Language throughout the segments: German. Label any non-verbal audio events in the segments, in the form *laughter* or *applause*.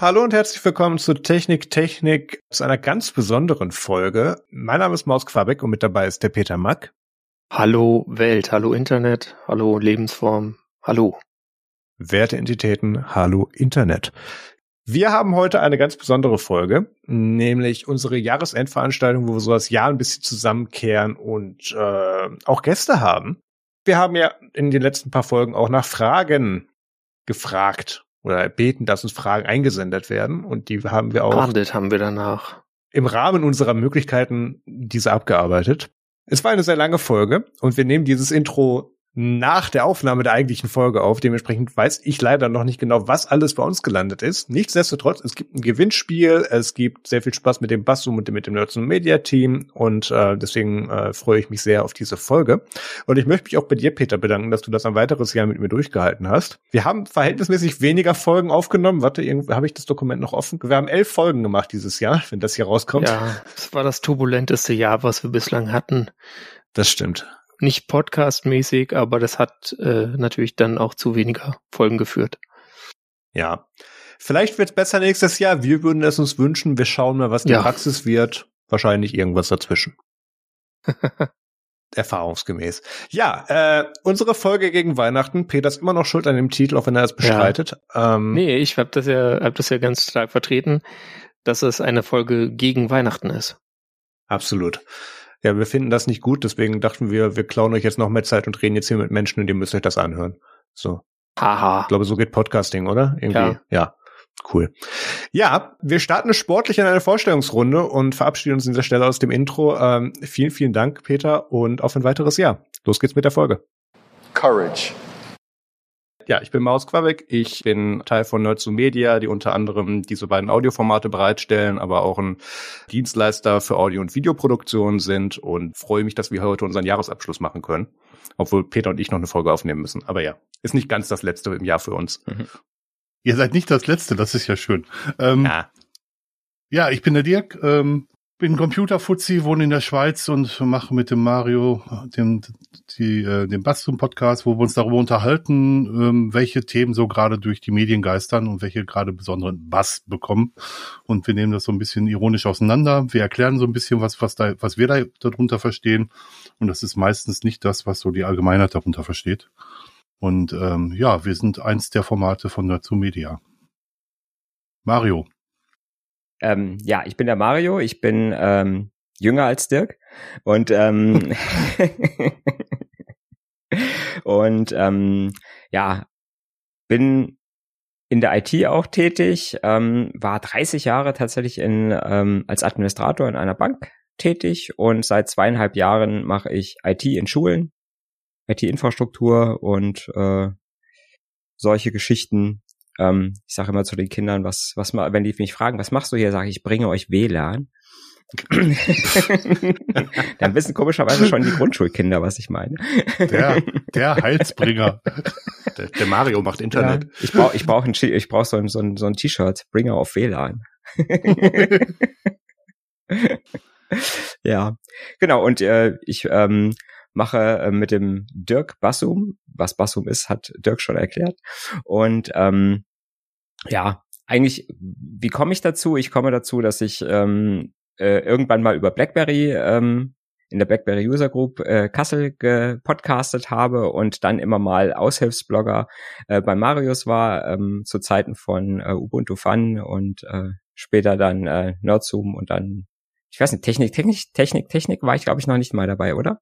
Hallo und herzlich willkommen zu Technik Technik zu einer ganz besonderen Folge. Mein Name ist Maus Quabeck und mit dabei ist der Peter Mack. Hallo Welt, hallo Internet, hallo Lebensform, hallo. Werte Entitäten, hallo Internet. Wir haben heute eine ganz besondere Folge, nämlich unsere Jahresendveranstaltung, wo wir so das Jahr ein bisschen zusammenkehren und äh, auch Gäste haben. Wir haben ja in den letzten paar Folgen auch nach Fragen gefragt oder erbeten, dass uns Fragen eingesendet werden. Und die haben wir auch. Behandelt haben wir danach. Im Rahmen unserer Möglichkeiten diese abgearbeitet. Es war eine sehr lange Folge und wir nehmen dieses Intro nach der Aufnahme der eigentlichen Folge auf. Dementsprechend weiß ich leider noch nicht genau, was alles bei uns gelandet ist. Nichtsdestotrotz, es gibt ein Gewinnspiel, es gibt sehr viel Spaß mit dem Bassum und mit dem Nerds Media Team und äh, deswegen äh, freue ich mich sehr auf diese Folge. Und ich möchte mich auch bei dir, Peter, bedanken, dass du das ein weiteres Jahr mit mir durchgehalten hast. Wir haben verhältnismäßig weniger Folgen aufgenommen. Warte, irgendwie habe ich das Dokument noch offen. Wir haben elf Folgen gemacht dieses Jahr, wenn das hier rauskommt. Ja, es war das turbulenteste Jahr, was wir bislang hatten. Das stimmt nicht podcastmäßig, aber das hat äh, natürlich dann auch zu weniger Folgen geführt. Ja. Vielleicht wird's besser nächstes Jahr. Wir würden es uns wünschen. Wir schauen mal, was die ja. Praxis wird. Wahrscheinlich irgendwas dazwischen. *laughs* Erfahrungsgemäß. Ja, äh, unsere Folge gegen Weihnachten. Peter ist immer noch schuld an dem Titel, auch wenn er es bestreitet. Ja. Ähm, nee, ich habe das ja, hab das ja ganz stark vertreten, dass es eine Folge gegen Weihnachten ist. Absolut. Ja, wir finden das nicht gut, deswegen dachten wir, wir klauen euch jetzt noch mehr Zeit und reden jetzt hier mit Menschen und ihr müsst euch das anhören. So. Haha. Ich glaube, so geht Podcasting, oder? Irgendwie. Ja. ja. Cool. Ja, wir starten sportlich in eine Vorstellungsrunde und verabschieden uns an dieser Stelle aus dem Intro. Ähm, vielen, vielen Dank, Peter, und auf ein weiteres Jahr. Los geht's mit der Folge. Courage. Ja, ich bin Maus Quabeck. Ich bin Teil von Nerds Media, die unter anderem diese beiden Audioformate bereitstellen, aber auch ein Dienstleister für Audio- und Videoproduktion sind und freue mich, dass wir heute unseren Jahresabschluss machen können. Obwohl Peter und ich noch eine Folge aufnehmen müssen. Aber ja, ist nicht ganz das letzte im Jahr für uns. Mhm. Ihr seid nicht das letzte, das ist ja schön. Ähm, ja. ja, ich bin der Dirk, ähm, bin Computerfuzzi, wohne in der Schweiz und mache mit dem Mario dem, die, äh, den Bass zum Podcast, wo wir uns darüber unterhalten, ähm, welche Themen so gerade durch die Medien geistern und welche gerade besonderen Bass bekommen. Und wir nehmen das so ein bisschen ironisch auseinander. Wir erklären so ein bisschen, was, was, da, was wir da darunter verstehen. Und das ist meistens nicht das, was so die Allgemeinheit darunter versteht. Und ähm, ja, wir sind eins der Formate von Dazu Media. Mario. Ähm, ja, ich bin der Mario, ich bin ähm, jünger als Dirk und ähm, *laughs* und ähm, ja, bin in der IT auch tätig, ähm, war 30 Jahre tatsächlich in, ähm, als Administrator in einer Bank tätig und seit zweieinhalb Jahren mache ich IT in Schulen, IT-Infrastruktur und äh, solche Geschichten ähm, ich sage immer zu den Kindern, was, was mal, wenn die mich fragen, was machst du hier, sage ich, ich bringe euch WLAN. *laughs* Dann wissen komischerweise schon die Grundschulkinder, was ich meine. Der, *laughs* der Heilsbringer. Der, der Mario macht Internet. Ja, ich brauche ich brauch ein, ich brauch so ein, so ein, so ein T-Shirt, Bringer auf WLAN. *laughs* ja, genau. Und äh, ich ähm, mache äh, mit dem Dirk Bassum, was Bassum ist, hat Dirk schon erklärt. Und ähm, ja, eigentlich, wie komme ich dazu? Ich komme dazu, dass ich ähm, äh, irgendwann mal über BlackBerry ähm, in der BlackBerry User Group äh, Kassel gepodcastet habe und dann immer mal Aushilfsblogger äh, bei Marius war, ähm, zu Zeiten von äh, Ubuntu Fun und äh, später dann äh, Nerdzoom und dann, ich weiß nicht, Technik, Technik, Technik, Technik war ich glaube ich noch nicht mal dabei, oder?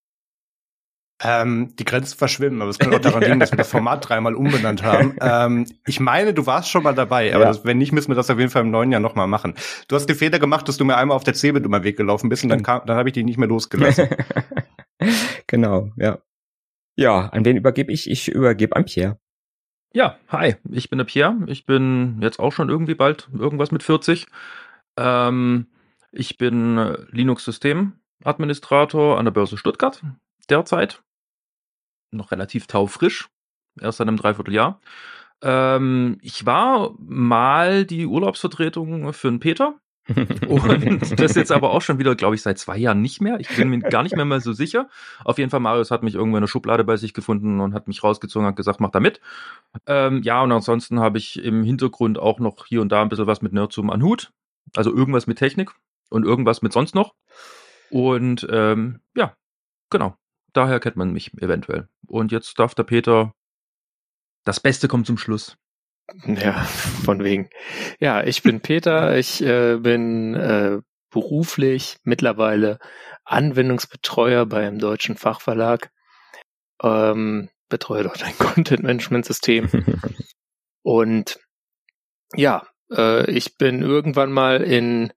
Ähm, die Grenzen verschwimmen, aber es könnte auch daran liegen, dass wir das Format dreimal umbenannt haben. *laughs* Ähm, ich meine, du warst schon mal dabei, aber ja. das, wenn nicht, müssen wir das auf jeden Fall im neuen Jahr nochmal machen. Du hast den Fehler gemacht, dass du mir einmal auf der Cebit über den Weg gelaufen bist und dann, kam, dann habe ich dich nicht mehr losgelassen. *laughs* genau, ja. Ja, an wen übergebe ich? Ich übergebe an Pierre. Ja, hi, ich bin der Pierre. Ich bin jetzt auch schon irgendwie bald irgendwas mit 40. Ähm, ich bin Linux-System-Administrator an der Börse Stuttgart derzeit noch relativ taufrisch, erst seit einem Dreivierteljahr. Ähm, ich war mal die Urlaubsvertretung für den Peter Und *laughs* das jetzt aber auch schon wieder, glaube ich, seit zwei Jahren nicht mehr. Ich bin mir gar nicht mehr mal so sicher. Auf jeden Fall, Marius hat mich irgendwo in der Schublade bei sich gefunden und hat mich rausgezogen, hat gesagt, mach da mit. Ähm, ja, und ansonsten habe ich im Hintergrund auch noch hier und da ein bisschen was mit Nerdzoom an Hut. Also irgendwas mit Technik und irgendwas mit sonst noch. Und ähm, ja, genau. Daher kennt man mich eventuell. Und jetzt darf der Peter. Das Beste kommt zum Schluss. Ja, von wegen. Ja, ich bin Peter. *laughs* Ich äh, bin äh, beruflich mittlerweile Anwendungsbetreuer beim deutschen Fachverlag. Ähm, betreue dort ein *laughs* Content-Management-System. Und ja, äh, ich bin irgendwann mal in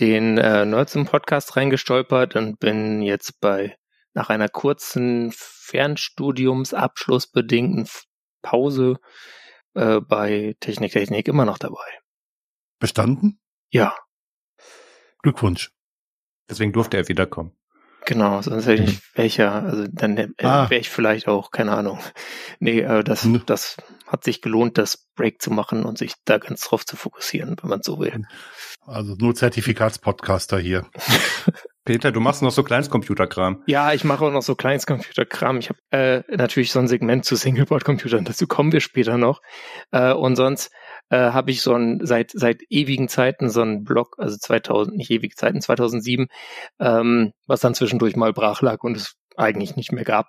den äh, Nerdsum Podcast reingestolpert und bin jetzt bei nach einer kurzen Fernstudiumsabschlussbedingten Pause äh, bei Technik Technik immer noch dabei. Bestanden? Ja. Glückwunsch. Deswegen durfte er wiederkommen. Genau, sonst hätte ich welcher, also dann äh, ah. wäre ich vielleicht auch, keine Ahnung. *laughs* Nee, äh, das, das hat sich gelohnt, das Break zu machen und sich da ganz drauf zu fokussieren, wenn man so will. Also nur Zertifikatspodcaster hier. *laughs* Peter, du machst noch so Kleinstcomputerkram. Ja, ich mache auch noch so Kleinstcomputerkram. Ich habe äh, natürlich so ein Segment zu Singleboard-Computern, dazu kommen wir später noch. Äh, und sonst äh, habe ich so ein seit seit ewigen Zeiten so einen Blog, also 2000, nicht ewige Zeiten, 2007, ähm, was dann zwischendurch mal brach lag und es eigentlich nicht mehr gab,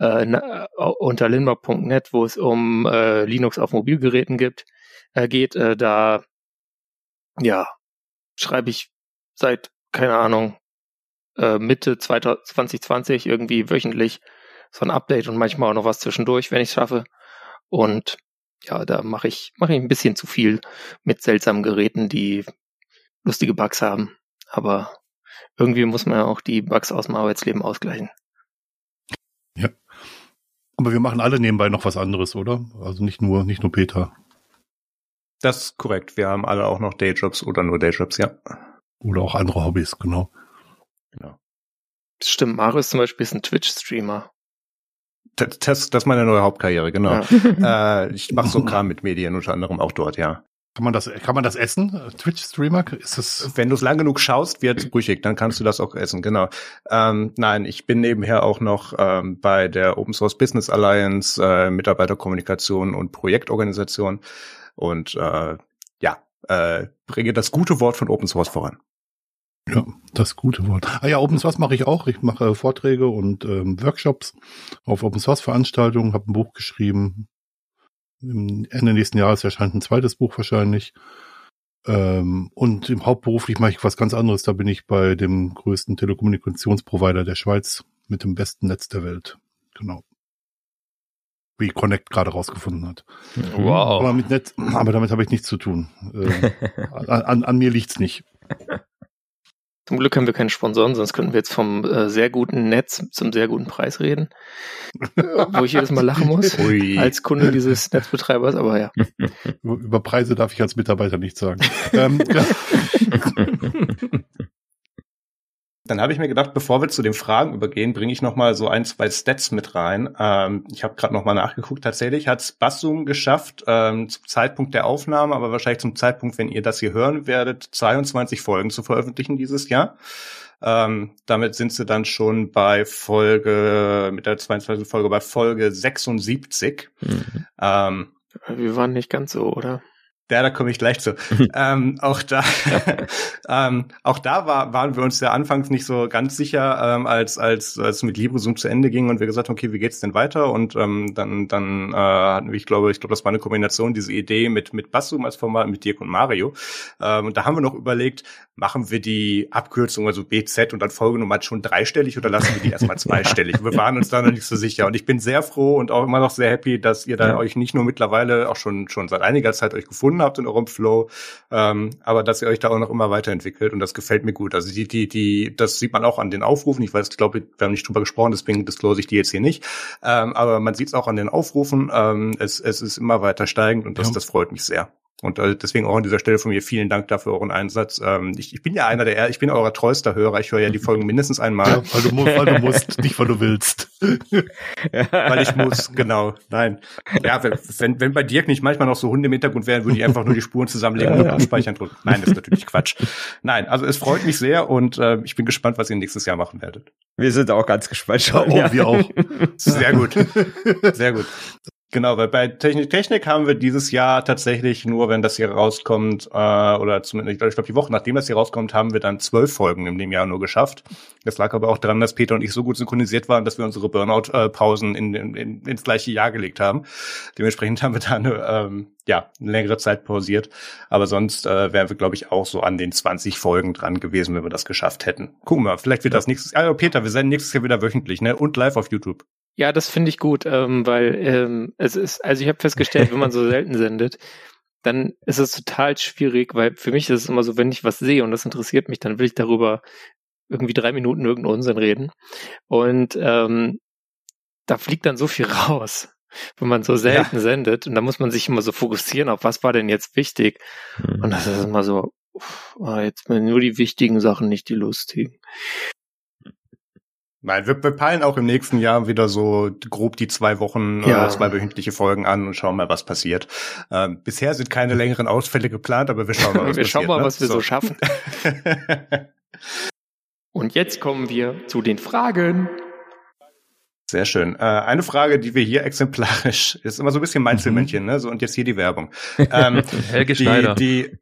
äh, na, unter linbock.net, wo es um äh, Linux auf Mobilgeräten gibt, äh, geht. Äh, da ja schreibe ich seit keine Ahnung äh, Mitte 2020 irgendwie wöchentlich so ein Update und manchmal auch noch was zwischendurch, wenn ich es schaffe. Und ja, da mache ich, mache ich ein bisschen zu viel mit seltsamen Geräten, die lustige Bugs haben. Aber irgendwie muss man ja auch die Bugs aus dem Arbeitsleben ausgleichen. Ja. Aber wir machen alle nebenbei noch was anderes, oder? Also nicht nur, nicht nur Peter. Das ist korrekt. Wir haben alle auch noch Dayjobs oder nur Dayjobs, ja. Oder auch andere Hobbys, genau. Genau. Stimmt, Marius zum Beispiel ist ein Twitch-Streamer. Das, das, das ist meine neue Hauptkarriere, genau. Ja. *laughs* äh, ich mache so Kram mit Medien, unter anderem auch dort, ja. Kann man das, kann man das essen? Twitch-Streamer? Ist das? Wenn du es lang genug schaust, wird brüchig, dann kannst du das auch essen, genau. Ähm, nein, ich bin nebenher auch noch ähm, bei der Open Source Business Alliance, äh, Mitarbeiterkommunikation und Projektorganisation und äh, ja, äh, bringe das gute Wort von Open Source voran. Ja, das gute Wort. Ah ja, Open Source mache ich auch. Ich mache Vorträge und ähm, Workshops auf Open Source Veranstaltungen, habe ein Buch geschrieben. Im Ende nächsten Jahres erscheint ein zweites Buch wahrscheinlich. Ähm, und im Hauptberuflich mache ich was ganz anderes. Da bin ich bei dem größten Telekommunikationsprovider der Schweiz mit dem besten Netz der Welt. Genau. Wie Connect gerade rausgefunden hat. Wow. Aber, mit Net, *clears throat* aber damit habe ich nichts zu tun. Äh, *laughs* an, an mir liegt's nicht. Zum Glück haben wir keine Sponsoren, sonst könnten wir jetzt vom äh, sehr guten Netz zum sehr guten Preis reden. *laughs* wo ich jedes Mal lachen muss Ui. als Kunde dieses *laughs* Netzbetreibers, aber ja. Über Preise darf ich als Mitarbeiter nicht sagen. ähm, *laughs* Dann habe ich mir gedacht, bevor wir zu den Fragen übergehen, bringe ich noch mal so ein, zwei Stats mit rein. Ähm, ich habe gerade noch mal nachgeguckt. Tatsächlich hat es Bassum geschafft, ähm, zum Zeitpunkt der Aufnahme, aber wahrscheinlich zum Zeitpunkt, wenn ihr das hier hören werdet, 22 Folgen zu veröffentlichen dieses Jahr. Ähm, damit sind sie dann schon bei Folge, mit der 22. Folge bei Folge 76. Mhm. Ähm, wir waren nicht ganz so, oder? Ja, da komme ich gleich zu. ähm, auch da, *laughs* ähm, auch da war, waren wir uns ja anfangs nicht so ganz sicher, ähm, als als als mit LibreZoom zu Ende ging und wir gesagt haben, okay, wie geht's denn weiter? Und ähm, dann dann äh, hatten wir, ich glaube, ich glaube, das war eine Kombination diese Idee mit mit Bassum als Format mit Dirk und Mario. Ähm, und da haben wir noch überlegt, machen wir die Abkürzung also BZ und dann Folgenummer schon dreistellig oder lassen wir die erstmal *laughs* zweistellig? wir waren uns da noch nicht so sicher. Und ich bin sehr froh und auch immer noch sehr happy, dass ihr da ja. euch nicht nur mittlerweile auch schon schon seit einiger Zeit euch gefunden gefunden habt in eurem Flow, ähm, aber dass ihr euch da auch noch immer weiterentwickelt und das gefällt mir gut. Also die, die, die, das sieht man auch an den Aufrufen. Ich weiß, ich glaube, wir haben nicht drüber gesprochen, deswegen disclose ich die jetzt hier nicht. Ähm, aber man sieht es auch an den Aufrufen. Ähm, es, es ist immer weiter steigend und das, ja. das freut mich sehr. Und äh, deswegen auch an dieser Stelle von mir vielen Dank dafür euren Einsatz. Ähm, ich, ich bin ja einer der, ich bin euer treuester Hörer. Ich höre ja die Folgen *laughs* mindestens einmal. Ja, weil, du, weil du musst, nicht weil du willst. *laughs* weil ich muss, genau. Nein. Ja, wenn, wenn bei Dirk nicht manchmal noch so Hunde im Hintergrund wären, würde ich einfach nur die Spuren zusammenlegen ja, und abspeichern drücken. Nein, das ist natürlich Quatsch. Nein, also es freut mich sehr und äh, ich bin gespannt, was ihr nächstes Jahr machen werdet. Wir sind auch ganz gespannt schon. Oh, ja. wir auch. Sehr gut. Sehr gut. Genau, weil bei Technik Technik haben wir dieses Jahr tatsächlich nur, wenn das hier rauskommt, äh, oder zumindest, ich glaube, die Woche nachdem das hier rauskommt, haben wir dann zwölf Folgen in dem Jahr nur geschafft. Das lag aber auch daran, dass Peter und ich so gut synchronisiert waren, dass wir unsere Burnout-Pausen in, in, in, ins gleiche Jahr gelegt haben. Dementsprechend haben wir da eine, ähm, ja, eine längere Zeit pausiert. Aber sonst äh, wären wir, glaube ich, auch so an den 20 Folgen dran gewesen, wenn wir das geschafft hätten. Gucken wir, vielleicht wird das nächstes Jahr. Also Peter, wir senden nächstes Jahr wieder wöchentlich, ne? Und live auf YouTube. Ja, das finde ich gut, ähm, weil ähm, es ist, also ich habe festgestellt, wenn man so *laughs* selten sendet, dann ist es total schwierig, weil für mich ist es immer so, wenn ich was sehe und das interessiert mich, dann will ich darüber irgendwie drei Minuten irgendeinen Unsinn reden. Und ähm, da fliegt dann so viel *laughs* raus, wenn man so selten ja. sendet. Und da muss man sich immer so fokussieren auf, was war denn jetzt wichtig. Mhm. Und das ist immer so, oh, jetzt nur die wichtigen Sachen, nicht die lustigen. Nein, wir, wir peilen auch im nächsten Jahr wieder so grob die zwei Wochen ja. oder zwei wöchentliche Folgen an und schauen mal, was passiert. Ähm, bisher sind keine längeren Ausfälle geplant, aber wir schauen mal, *laughs* was wir passiert. Wir schauen mal, ne? was wir so, so schaffen. *laughs* und jetzt kommen wir zu den Fragen. Sehr schön. Äh, eine Frage, die wir hier exemplarisch, ist immer so ein bisschen Meinzelmännchen, mhm. ne? So, und jetzt hier die Werbung. Ähm, *laughs* Helge Schneider. Die,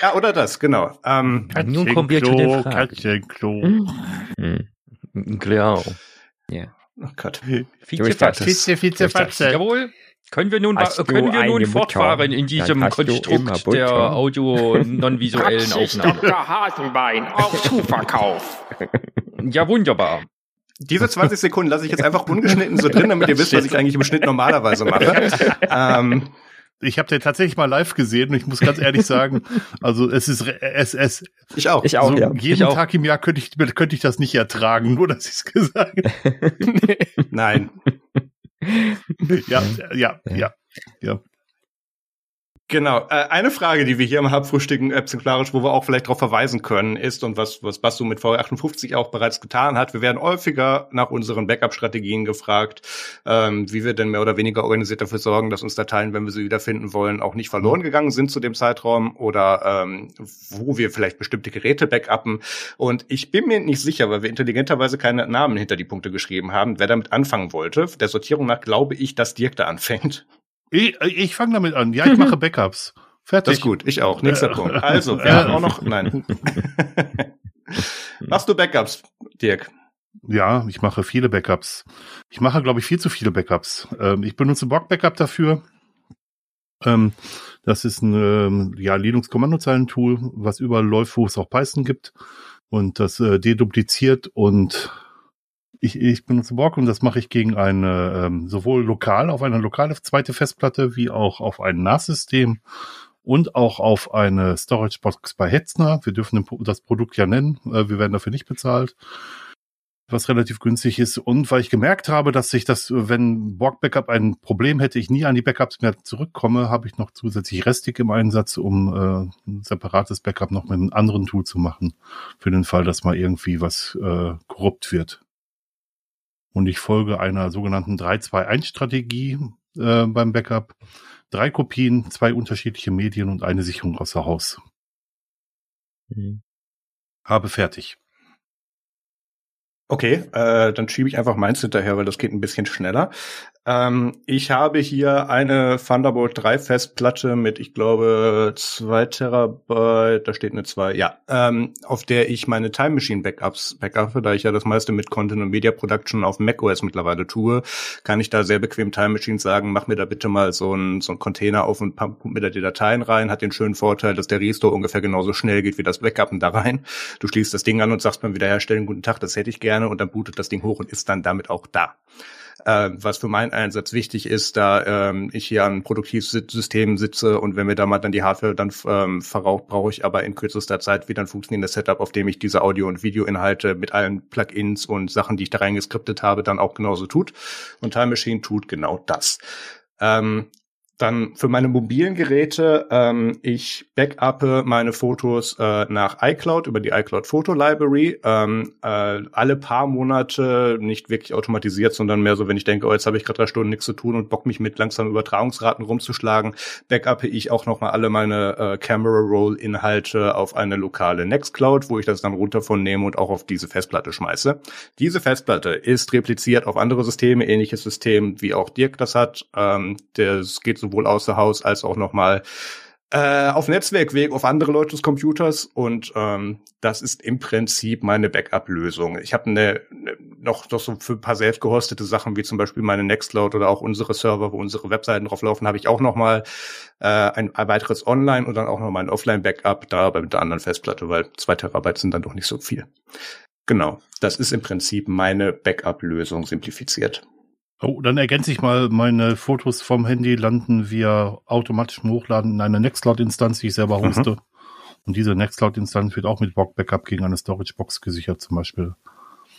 ja, oder das, genau. Ähm, Nun kommen wir zu den Fragen. Katzenklo. Mhm. Klar. Ja. Oh Gott. Vizefatze. Vize, Vizefatze. Jawohl. Können wir nun, können wir nun fortfahren in diesem Konstrukt der audio-non-visuellen *laughs* Aufnahme? Dr. Hasenbein auf *laughs* Zuverkauf. ja, wunderbar. Diese 20 Sekunden lasse ich jetzt einfach ungeschnitten so drin, damit ihr wisst, was ich *laughs* eigentlich im Schnitt normalerweise mache. ähm, ich habe den tatsächlich mal live gesehen und ich muss ganz ehrlich sagen, *laughs* also es ist es es ich auch, ich auch, so ja. jeden ich Tag im Jahr könnte ich könnte ich das nicht ertragen, nur dass ich es gesagt. *laughs* Nein. ja, ja, ja, ja. Genau. Äh, eine Frage, die wir hier im Halbfrühstücken exemplarisch, wo wir auch vielleicht darauf verweisen können, ist und was was Bastu mit V58 auch bereits getan hat. Wir werden häufiger nach unseren Backup-Strategien gefragt, ähm, wie wir denn mehr oder weniger organisiert dafür sorgen, dass uns Dateien, wenn wir sie wiederfinden wollen, auch nicht verloren gegangen sind zu dem Zeitraum oder ähm, wo wir vielleicht bestimmte Geräte backuppen. Und ich bin mir nicht sicher, weil wir intelligenterweise keine Namen hinter die Punkte geschrieben haben, wer damit anfangen wollte. Der Sortierung nach glaube ich, dass Dirk da anfängt. Ich, ich fange damit an. Ja, ich mache *laughs* Backups. Fertig. Das ist gut, ich auch. Nächster Punkt. Also, *laughs* wer hat auch noch? Nein. *laughs* Machst du Backups, Dirk? Ja, ich mache viele Backups. Ich mache, glaube ich, viel zu viele Backups. Ähm, ich benutze Bock Backup dafür. Ähm, das ist ein ähm, ja, Linux-Kommandozeilen-Tool, was überall läuft, wo es auch Python gibt. Und das äh, dedupliziert und ich, ich benutze Borg und das mache ich gegen eine, ähm, sowohl lokal auf eine lokale zweite Festplatte wie auch auf ein NAS-System und auch auf eine Storage Box bei Hetzner. Wir dürfen das Produkt ja nennen. Äh, wir werden dafür nicht bezahlt. Was relativ günstig ist. Und weil ich gemerkt habe, dass ich das, wenn Borg Backup ein Problem hätte, ich nie an die Backups mehr zurückkomme, habe ich noch zusätzlich Restig im Einsatz, um äh, ein separates Backup noch mit einem anderen Tool zu machen. Für den Fall, dass mal irgendwie was äh, korrupt wird und ich folge einer sogenannten 3-2-1-Strategie äh, beim Backup. Drei Kopien, zwei unterschiedliche Medien und eine Sicherung außer Haus. Mhm. Habe fertig. Okay, äh, dann schiebe ich einfach meins hinterher, weil das geht ein bisschen schneller. Ähm, ich habe hier eine Thunderbolt 3 Festplatte mit, ich glaube, zwei Terabyte, da steht eine zwei, ja, ähm, auf der ich meine Time Machine Backups backuppe, da ich ja das meiste mit Content und Media Production auf macOS mittlerweile tue, kann ich da sehr bequem Time Machine sagen, mach mir da bitte mal so ein so ein Container auf und pump mir da die Dateien rein, hat den schönen Vorteil, dass der Restore ungefähr genauso schnell geht wie das Backuppen da rein. Du schließt das Ding an und sagst beim Wiederherstellen, guten Tag, das hätte ich gerne und dann bootet das Ding hoch und ist dann damit auch da. Äh, was für meinen Einsatz wichtig ist, da ähm, ich hier an Produktivsystemen sitze und wenn mir da mal dann die Hardware dann ähm, verraucht, brauche ich aber in kürzester Zeit wieder ein funktionierendes Setup, auf dem ich diese Audio- und Videoinhalte mit allen Plugins und Sachen, die ich da reingeskriptet habe, dann auch genauso tut. Und Time Machine tut genau das. Ähm, Dann für meine mobilen Geräte, ähm, ich backuppe meine Fotos äh, nach iCloud über die iCloud Photo Library. Ähm, äh, alle paar Monate nicht wirklich automatisiert, sondern mehr so, wenn ich denke, oh, jetzt habe ich gerade drei Stunden nichts zu tun und Bock mich mit langsamen Übertragungsraten rumzuschlagen, backuppe ich auch nochmal alle meine äh, Camera Roll Inhalte auf eine lokale Nextcloud, wo ich das dann runter von nehme und auch auf diese Festplatte schmeiße. Diese Festplatte ist repliziert auf andere Systeme, ähnliches System wie auch Dirk das hat. Ähm, das geht so sowohl außer Haus als auch nochmal äh, auf Netzwerkweg auf andere Leute Computers und ähm, das ist im Prinzip meine Backup-Lösung. Ich habe eine, ne, noch, noch so für ein paar selbst gehostete Sachen wie zum Beispiel meine Nextcloud oder auch unsere Server, wo unsere Webseiten drauf laufen, habe ich auch noch mal äh, ein, ein weiteres Online und dann auch noch mal ein Offline-Backup da aber mit der anderen Festplatte, weil zwei Terabyte sind dann doch nicht so viel. Genau, das ist im Prinzip meine Backup-Lösung simplifiziert. Oh, dann ergänze ich mal, meine Fotos vom Handy landen via automatischem Hochladen in einer Nextcloud-Instanz, die ich selber mhm. hoste. Mhm. Und diese Nextcloud-Instanz wird auch mit Backup gegen eine Storage-Box gesichert zum Beispiel.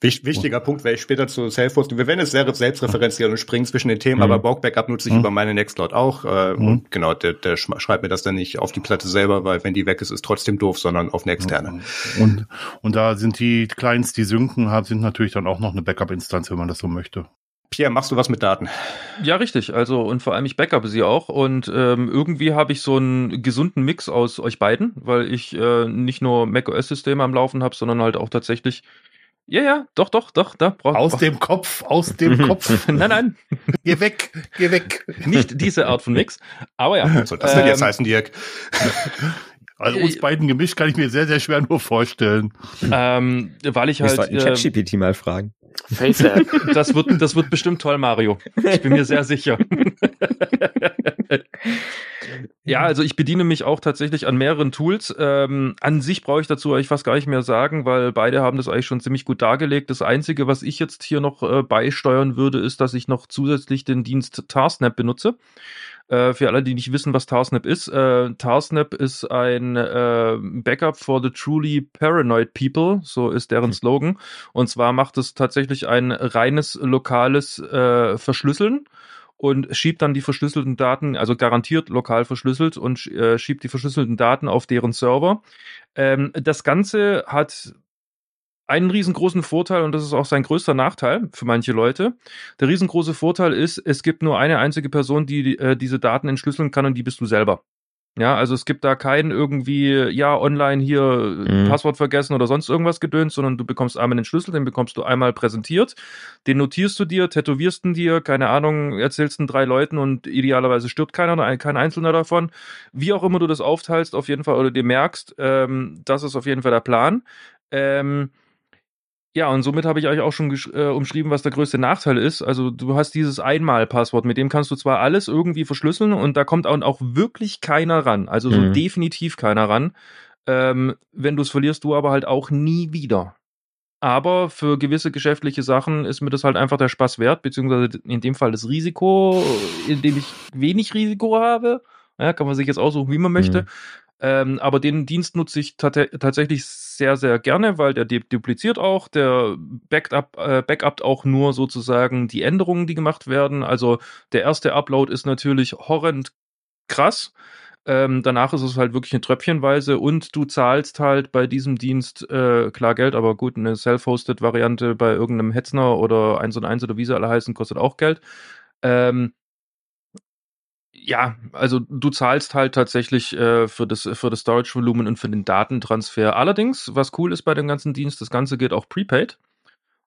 Wichtiger Punkt, weil ich später zu Self-Hosting, wir werden es sehr selbstreferenzieren und springen zwischen den Themen, mhm. aber Borg Backup nutze ich mhm. über meine Nextcloud auch. Äh, mhm. Und genau, der, der schreibt mir das dann nicht auf die Platte selber, weil wenn die weg ist, ist trotzdem doof, sondern auf eine externe. Und, und da sind die Clients, die synken sind natürlich dann auch noch eine Backup-Instanz, wenn man das so möchte. Pierre, machst du was mit Daten? Ja, richtig. Also und vor allem ich backup sie auch und ähm, irgendwie habe ich so einen gesunden Mix aus euch beiden, weil ich äh, nicht nur macOS-Systeme am Laufen habe, sondern halt auch tatsächlich ja, ja, doch, doch, doch, da braucht Aus dem Kopf, aus dem *laughs* Kopf. nein, nein. geh weg, geh weg. Nicht diese Art von Mix, aber ja. Was soll das denn ähm, jetzt heißen, Dirk? *laughs* Also uns beiden gemischt kann ich mir sehr, sehr schwer nur vorstellen. Ähm, weil ich halt. Ich ChatGPT mal fragen. FaceApp. *laughs* Das wird, das wird bestimmt toll, Mario. Ich bin mir sehr sicher. *laughs* ja, also ich bediene mich auch tatsächlich an mehreren Tools. Ähm, an sich brauche ich dazu eigentlich fast gar nicht mehr sagen, weil beide haben das eigentlich schon ziemlich gut dargelegt. Das Einzige, was ich jetzt hier noch äh, beisteuern würde, ist, dass ich noch zusätzlich den Dienst Tarsnap benutze. Äh, für alle, die nicht wissen, was Tarsnap ist, äh, Tarsnap ist ein äh, Backup for the truly paranoid people, so ist deren hm. Slogan. Und zwar macht es tatsächlich ein reines lokales äh, Verschlüsseln und schiebt dann die verschlüsselten Daten, also garantiert lokal verschlüsselt und äh, schiebt die verschlüsselten Daten auf deren Server. Ähm, das Ganze hat einen riesengroßen Vorteil und das ist auch sein größter Nachteil für manche Leute. Der riesengroße Vorteil ist, es gibt nur eine einzige Person, die äh, diese Daten entschlüsseln kann und die bist du selber. Ja, also es gibt da keinen irgendwie, ja, online hier mhm. Passwort vergessen oder sonst irgendwas gedöns, sondern du bekommst einmal den Schlüssel, den bekommst du einmal präsentiert, den notierst du dir, tätowierst ihn dir, keine Ahnung, erzählst ihn drei Leuten und idealerweise stirbt keiner, kein einzelner davon. Wie auch immer du das aufteilst, auf jeden Fall, oder dir merkst, ähm, das ist auf jeden Fall der Plan. Ähm, ja, und somit habe ich euch auch schon äh, umschrieben, was der größte Nachteil ist. Also du hast dieses Einmal-Passwort, mit dem kannst du zwar alles irgendwie verschlüsseln und da kommt auch wirklich keiner ran. Also so mhm. definitiv keiner ran. Ähm, wenn du es verlierst, du aber halt auch nie wieder. Aber für gewisse geschäftliche Sachen ist mir das halt einfach der Spaß wert, beziehungsweise in dem Fall das Risiko, in dem ich wenig Risiko habe. Ja, kann man sich jetzt aussuchen, wie man möchte. Mhm. Ähm, aber den Dienst nutze ich tatsächlich sehr, sehr gerne, weil der dupliziert auch, der Backup, äh, backupt auch nur sozusagen die Änderungen, die gemacht werden. Also der erste Upload ist natürlich horrend krass. Ähm, danach ist es halt wirklich eine Tröpfchenweise und du zahlst halt bei diesem Dienst äh, klar Geld, aber gut, eine Self-Hosted-Variante bei irgendeinem Hetzner oder 1 und 1 oder wie sie alle heißen, kostet auch Geld. Ähm, ja, also du zahlst halt tatsächlich äh, für das für das Storage Volumen und für den Datentransfer. Allerdings, was cool ist bei dem ganzen Dienst, das Ganze geht auch prepaid.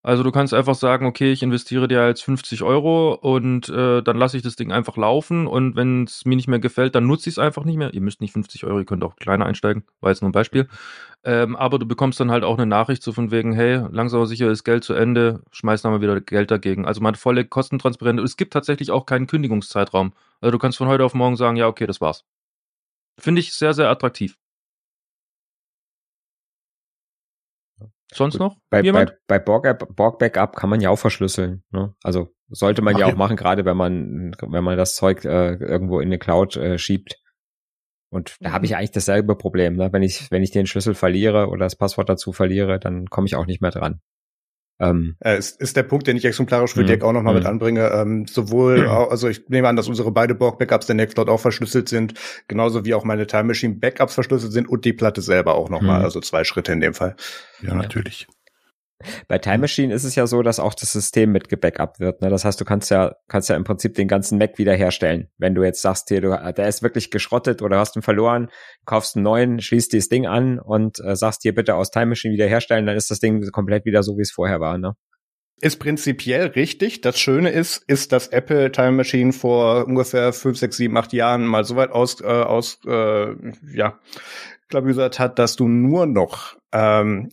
Also du kannst einfach sagen, okay, ich investiere dir jetzt 50 Euro und äh, dann lasse ich das Ding einfach laufen und wenn es mir nicht mehr gefällt, dann nutze ich es einfach nicht mehr. Ihr müsst nicht 50 Euro, ihr könnt auch kleiner einsteigen, war jetzt nur ein Beispiel. Ähm, aber du bekommst dann halt auch eine Nachricht so von wegen, hey, langsam aber sicher ist Geld zu Ende, schmeiß nochmal wieder Geld dagegen. Also man hat volle Kostentransparenz. Es gibt tatsächlich auch keinen Kündigungszeitraum. Also du kannst von heute auf morgen sagen, ja, okay, das war's. Finde ich sehr, sehr attraktiv. Sonst Gut. noch? Bei, jemand? bei, bei Borg, Borg Backup kann man ja auch verschlüsseln. Ne? Also sollte man Ach, ja auch ja. machen, gerade wenn man, wenn man das Zeug äh, irgendwo in eine Cloud äh, schiebt. Und da habe ich mhm. eigentlich dasselbe Problem. Ne? Wenn ich, wenn ich den Schlüssel verliere oder das Passwort dazu verliere, dann komme ich auch nicht mehr dran. Ähm, äh, ist, ist der Punkt, den ich exemplarisch für Dirk auch nochmal mit anbringe. Ähm, sowohl, *clears throat* also ich nehme an, dass unsere beide Borg-Backups der Nextcloud auch verschlüsselt sind, genauso wie auch meine Time Machine Backups verschlüsselt sind und die Platte selber auch nochmal. Mhm. Also zwei Schritte in dem Fall. Ja, natürlich. Bei Time mhm. Machine ist es ja so, dass auch das System mit gebackupt wird. Ne? Das heißt, du kannst ja, kannst ja im Prinzip den ganzen Mac wiederherstellen. Wenn du jetzt sagst, hier, du, der ist wirklich geschrottet oder hast ihn verloren, kaufst einen neuen, schließt dieses Ding an und äh, sagst dir bitte aus Time Machine wiederherstellen, dann ist das Ding komplett wieder so, wie es vorher war. Ne? Ist prinzipiell richtig. Das Schöne ist, ist, dass Apple Time Machine vor ungefähr fünf, sechs, sieben, acht Jahren mal so weit aus, äh, aus äh, ja, klabüsert hat, dass du nur noch ähm,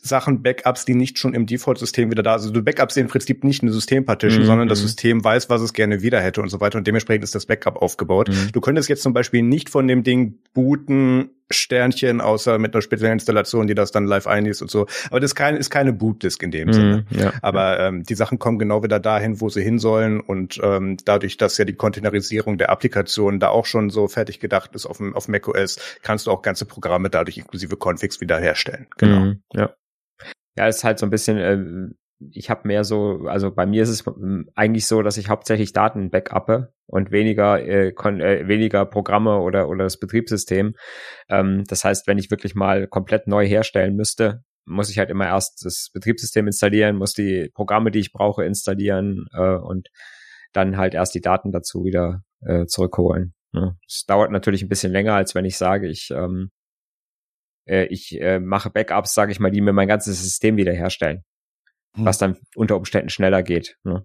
Sachen, Backups, die nicht schon im Default-System wieder da sind. Also du Backups im Prinzip nicht eine Systempartition, mhm. sondern das mhm. System weiß, was es gerne wieder hätte und so weiter und dementsprechend ist das Backup aufgebaut. Mhm. Du könntest jetzt zum Beispiel nicht von dem Ding booten, Sternchen, außer mit einer speziellen Installation, die das dann live einliest und so. Aber das ist, kein, ist keine Bootdisk in dem mhm, Sinne. Ja, Aber ähm, die Sachen kommen genau wieder dahin, wo sie hin sollen. Und ähm, dadurch, dass ja die Containerisierung der Applikation da auch schon so fertig gedacht ist auf, auf macOS, kannst du auch ganze Programme dadurch inklusive Configs wiederherstellen. Genau. Mhm, ja. Ja, ist halt so ein bisschen, äh, ich habe mehr so, also bei mir ist es ähm, eigentlich so, dass ich hauptsächlich Daten backuppe und weniger äh, kon äh, weniger Programme oder oder das Betriebssystem. Ähm, das heißt, wenn ich wirklich mal komplett neu herstellen müsste, muss ich halt immer erst das Betriebssystem installieren, muss die Programme, die ich brauche, installieren äh, und dann halt erst die Daten dazu wieder äh, zurückholen. Ne? Das dauert natürlich ein bisschen länger, als wenn ich sage, ich ähm, äh, ich äh, mache Backups, sage ich mal, die mir mein ganzes System wiederherstellen hm. was dann unter Umständen schneller geht. Ne?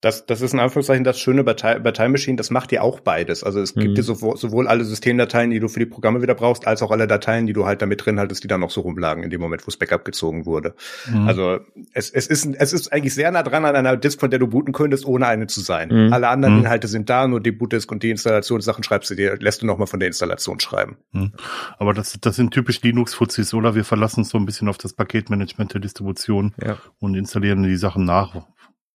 Das, das ist in Anführungszeichen das Schöne bei, bei Time Machine, das macht dir auch beides. Also es mhm. gibt dir sowohl, sowohl alle Systemdateien, die du für die Programme wieder brauchst, als auch alle Dateien, die du halt damit drin haltest, die dann noch so rumlagen in dem Moment, wo es Backup gezogen wurde. Mhm. Also es, es, ist, es ist eigentlich sehr nah dran an einer Disk, von der du booten könntest, ohne eine zu sein. Mhm. Alle anderen mhm. Inhalte sind da, nur die Bootdisk und die Installationssachen schreibst du dir, lässt du nochmal von der Installation schreiben. Mhm. Aber das, das sind typisch Linux-Fuzis, oder? Wir verlassen uns so ein bisschen auf das Paketmanagement der Distribution ja. und installieren die Sachen nach,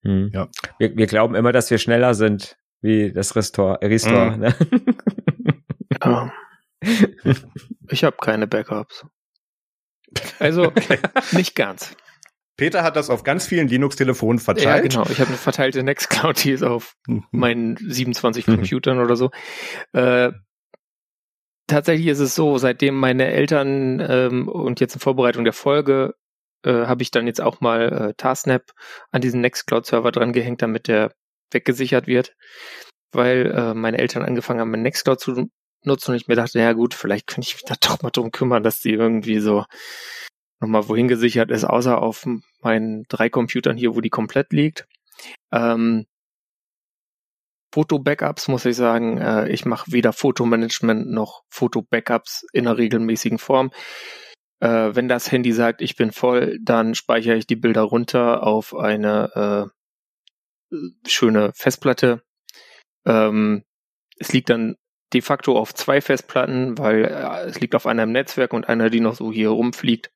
hm. Ja. Wir, wir glauben immer, dass wir schneller sind wie das Restore. Äh, Restore hm. ne? ja. Ich habe keine Backups. Also *laughs* nicht ganz. Peter hat das auf ganz vielen Linux-Telefonen verteilt. Ja, genau. Ich habe eine verteilte Nextcloud, die ist auf mhm. meinen 27 mhm. Computern oder so. Äh, tatsächlich ist es so, seitdem meine Eltern ähm, und jetzt in Vorbereitung der Folge äh, habe ich dann jetzt auch mal äh, Tarsnap an diesen Nextcloud-Server dran gehängt, damit der weggesichert wird, weil äh, meine Eltern angefangen haben, Nextcloud zu nutzen und ich mir dachte, ja gut, vielleicht könnte ich mich da *laughs* doch mal drum kümmern, dass die irgendwie so nochmal wohin gesichert ist, außer auf meinen drei Computern hier, wo die komplett liegt. Ähm, Foto-Backups muss ich sagen, äh, ich mache weder Fotomanagement noch Foto-Backups in einer regelmäßigen Form. Äh, wenn das Handy sagt, ich bin voll, dann speichere ich die Bilder runter auf eine äh, schöne Festplatte. Ähm, es liegt dann de facto auf zwei Festplatten, weil äh, es liegt auf einer im Netzwerk und einer, die noch so hier rumfliegt.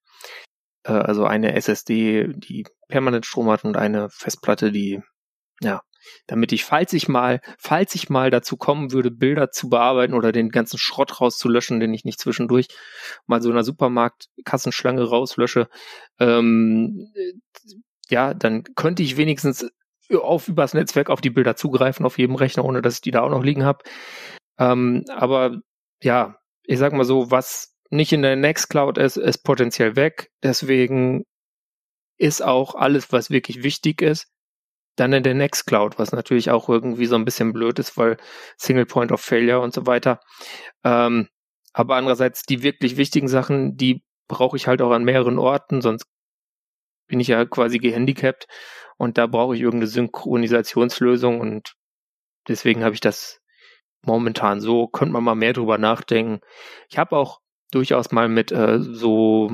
Äh, also eine SSD, die permanent Strom hat und eine Festplatte, die ja damit ich, falls ich mal, falls ich mal dazu kommen würde, Bilder zu bearbeiten oder den ganzen Schrott rauszulöschen, den ich nicht zwischendurch mal so einer Supermarkt-Kassenschlange rauslösche, ähm, ja, dann könnte ich wenigstens auf übers Netzwerk auf die Bilder zugreifen, auf jedem Rechner, ohne dass ich die da auch noch liegen habe. Ähm, aber ja, ich sag mal so, was nicht in der Nextcloud ist, ist potenziell weg. Deswegen ist auch alles, was wirklich wichtig ist, dann in der Nextcloud, was natürlich auch irgendwie so ein bisschen blöd ist, weil Single Point of Failure und so weiter. Ähm, aber andererseits die wirklich wichtigen Sachen, die brauche ich halt auch an mehreren Orten, sonst bin ich ja quasi gehandicapt und da brauche ich irgendeine Synchronisationslösung und deswegen habe ich das momentan so. Könnte man mal mehr drüber nachdenken. Ich habe auch durchaus mal mit äh, so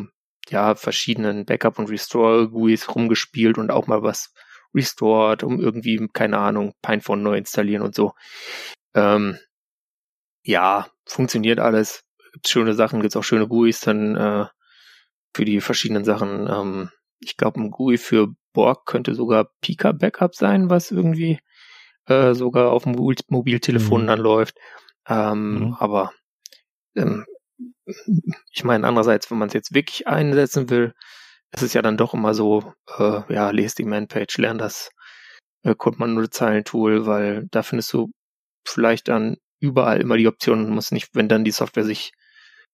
ja verschiedenen Backup und Restore GUIs rumgespielt und auch mal was restored, um irgendwie, keine Ahnung, Pinephone neu installieren und so. Ähm, ja, funktioniert alles. Gibt's schöne Sachen, gibt's auch schöne GUIs dann äh, für die verschiedenen Sachen. Ähm, ich glaube, ein GUI für Borg könnte sogar Pika Backup sein, was irgendwie äh, sogar auf dem Mobil Mobiltelefon mhm. dann läuft. Ähm, mhm. Aber ähm, ich meine, andererseits, wenn man es jetzt wirklich einsetzen will, es ist ja dann doch immer so, äh, ja, lest die Man-Page, lern das äh, Code-Manual-Zeilen-Tool, weil da findest du vielleicht dann überall immer die Option, muss nicht, wenn dann die Software sich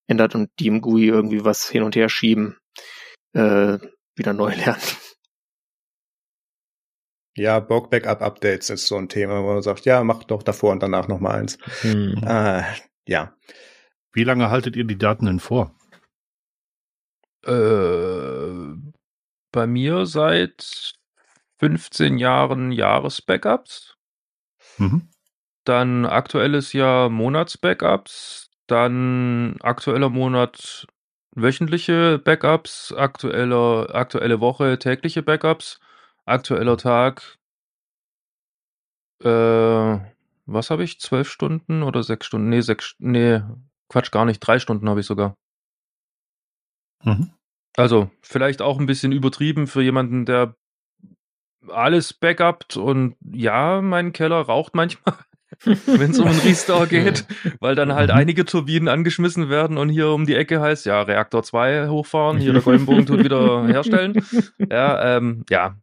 ändert und die im GUI irgendwie was hin und her schieben, äh, wieder neu *laughs* lernen. Ja, Bug Backup Updates ist so ein Thema, wo man sagt, ja, mach doch davor und danach nochmal eins. Hm. Äh, ja. Wie lange haltet ihr die Daten denn vor? Äh, bei mir seit 15 Jahren Jahresbackups. Mhm. Dann aktuelles Jahr Monatsbackups. Dann aktueller Monat wöchentliche Backups. Aktueller, aktuelle Woche tägliche Backups. Aktueller Tag. Äh, was habe ich? Zwölf Stunden oder sechs Stunden? Nee, sechs, nee, Quatsch, gar nicht. Drei Stunden habe ich sogar. Mhm. Also, vielleicht auch ein bisschen übertrieben für jemanden, der alles backupt und ja, mein Keller raucht manchmal, *laughs* wenn es um einen *laughs* Restore geht, weil dann halt mhm. einige Turbinen angeschmissen werden und hier um die Ecke heißt, ja, Reaktor 2 hochfahren, hier der Goldenbogen tut wieder *laughs* herstellen. Ja, ähm, ja.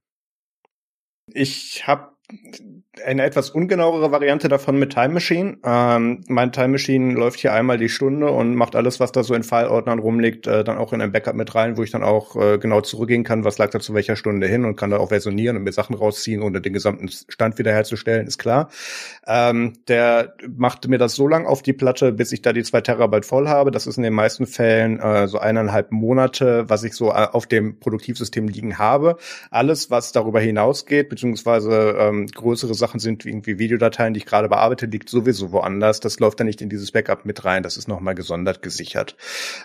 Ich habe eine etwas ungenauere Variante davon mit Time Machine. Ähm, mein Time Machine läuft hier einmal die Stunde und macht alles, was da so in File-Ordnern rumliegt, äh, dann auch in ein Backup mit rein, wo ich dann auch äh, genau zurückgehen kann, was lag da zu welcher Stunde hin und kann da auch versionieren und mir Sachen rausziehen, ohne den gesamten Stand wiederherzustellen, ist klar. Ähm, der macht mir das so lang auf die Platte, bis ich da die zwei Terabyte voll habe. Das ist in den meisten Fällen äh, so eineinhalb Monate, was ich so äh, auf dem Produktivsystem liegen habe. Alles, was darüber hinausgeht, beziehungsweise ähm, größere Sachen Sachen sind, wie irgendwie Videodateien, die ich gerade bearbeite, liegt sowieso woanders. Das läuft dann nicht in dieses Backup mit rein. Das ist nochmal gesondert gesichert.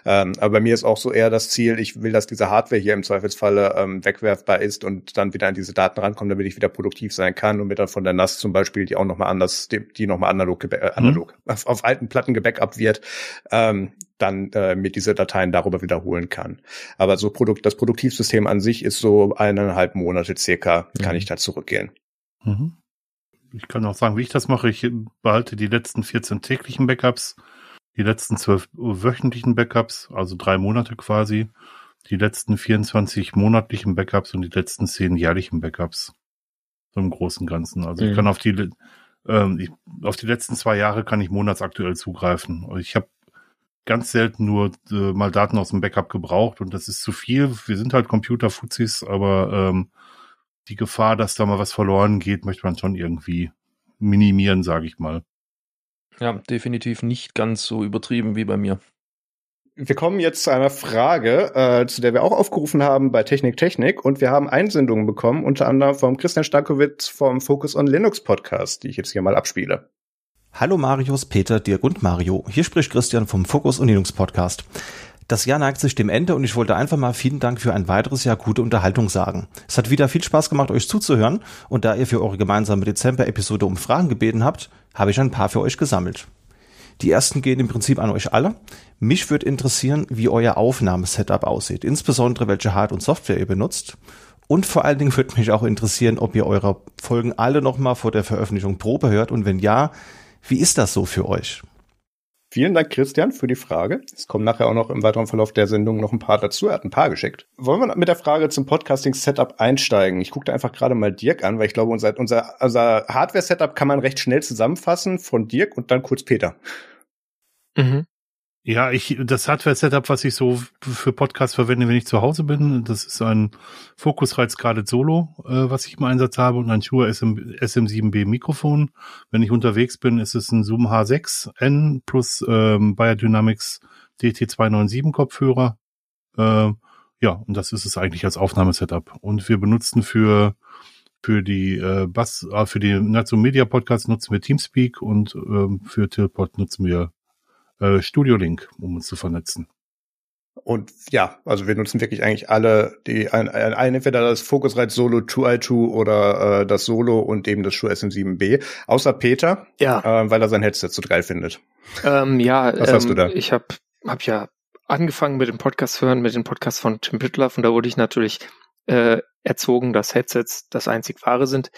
Ähm, aber bei mir ist auch so eher das Ziel, ich will, dass diese Hardware hier im Zweifelsfalle ähm, wegwerfbar ist und dann wieder an diese Daten rankommt, damit ich wieder produktiv sein kann und mir dann von der NAS zum Beispiel, die auch nochmal anders, die, die nochmal analog, äh, analog mhm. auf, auf, alten Platten gebackupt wird, ähm, dann äh, mit diese Dateien darüber wiederholen kann. Aber so Produkt, das Produktivsystem an sich ist so eineinhalb Monate circa, mhm. kann ich da zurückgehen. Mhm ich kann auch sagen, wie ich das mache. Ich behalte die letzten 14 täglichen Backups, die letzten 12 wöchentlichen Backups, also drei Monate quasi, die letzten 24 monatlichen Backups und die letzten 10 jährlichen Backups. So im Großen und Ganzen. Also mhm. ich kann auf die, ähm, ich, auf die letzten zwei Jahre kann ich monatsaktuell zugreifen. Ich habe ganz selten nur äh, mal Daten aus dem Backup gebraucht und das ist zu viel. Wir sind halt Computerfuzis, aber ähm, die Gefahr, dass da mal was verloren geht, möchte man schon irgendwie minimieren, sage ich mal. Ja, definitiv nicht ganz so übertrieben wie bei mir. Wir kommen jetzt zu einer Frage, äh, zu der wir auch aufgerufen haben bei Technik Technik und wir haben Einsendungen bekommen, unter anderem vom Christian Stankowitz vom Focus on Linux Podcast, die ich jetzt hier mal abspiele. Hallo Marius, Peter, Dirk und Mario. Hier spricht Christian vom Focus on Linux Podcast. Das Jahr neigt sich dem Ende und ich wollte einfach mal vielen Dank für ein weiteres Jahr gute Unterhaltung sagen. Es hat wieder viel Spaß gemacht, euch zuzuhören und da ihr für eure gemeinsame Dezember-Episode um Fragen gebeten habt, habe ich ein paar für euch gesammelt. Die ersten gehen im Prinzip an euch alle. Mich würde interessieren, wie euer Aufnahmesetup aussieht, insbesondere welche Hard- und Software ihr benutzt. Und vor allen Dingen würde mich auch interessieren, ob ihr eure Folgen alle nochmal vor der Veröffentlichung Probe hört und wenn ja, wie ist das so für euch? Vielen Dank, Christian, für die Frage. Es kommen nachher auch noch im weiteren Verlauf der Sendung noch ein paar dazu. Er hat ein paar geschickt. Wollen wir mit der Frage zum Podcasting-Setup einsteigen? Ich gucke da einfach gerade mal Dirk an, weil ich glaube, unser, unser, unser Hardware-Setup kann man recht schnell zusammenfassen von Dirk und dann kurz Peter. Mhm. Ja, ich, das Hardware-Setup, was ich so für Podcasts verwende, wenn ich zu Hause bin, das ist ein Focusrite Scarlett Solo, äh, was ich im Einsatz habe und ein Shure SM, SM7B Mikrofon. Wenn ich unterwegs bin, ist es ein Zoom H6N plus ähm, Biodynamics DT297 Kopfhörer. Äh, ja, und das ist es eigentlich als Aufnahmesetup. Und wir benutzen für für die äh, Bass, äh, für die Nazo Media Podcasts nutzen wir Teamspeak und ähm, für Tilpod nutzen wir äh, Studio Link, um uns zu vernetzen. Und ja, also wir nutzen wirklich eigentlich alle die ein, ein, ein entweder das Focusrite Solo 2i2 oder äh, das Solo und eben das Shure SM7B, außer Peter, ja. äh, weil er sein Headset zu geil findet. Ähm, ja, was ähm, hast du da? Ich habe hab ja angefangen mit dem Podcast hören, mit dem Podcast von Tim Pitloff und da wurde ich natürlich äh, erzogen, dass Headsets das einzig wahre sind.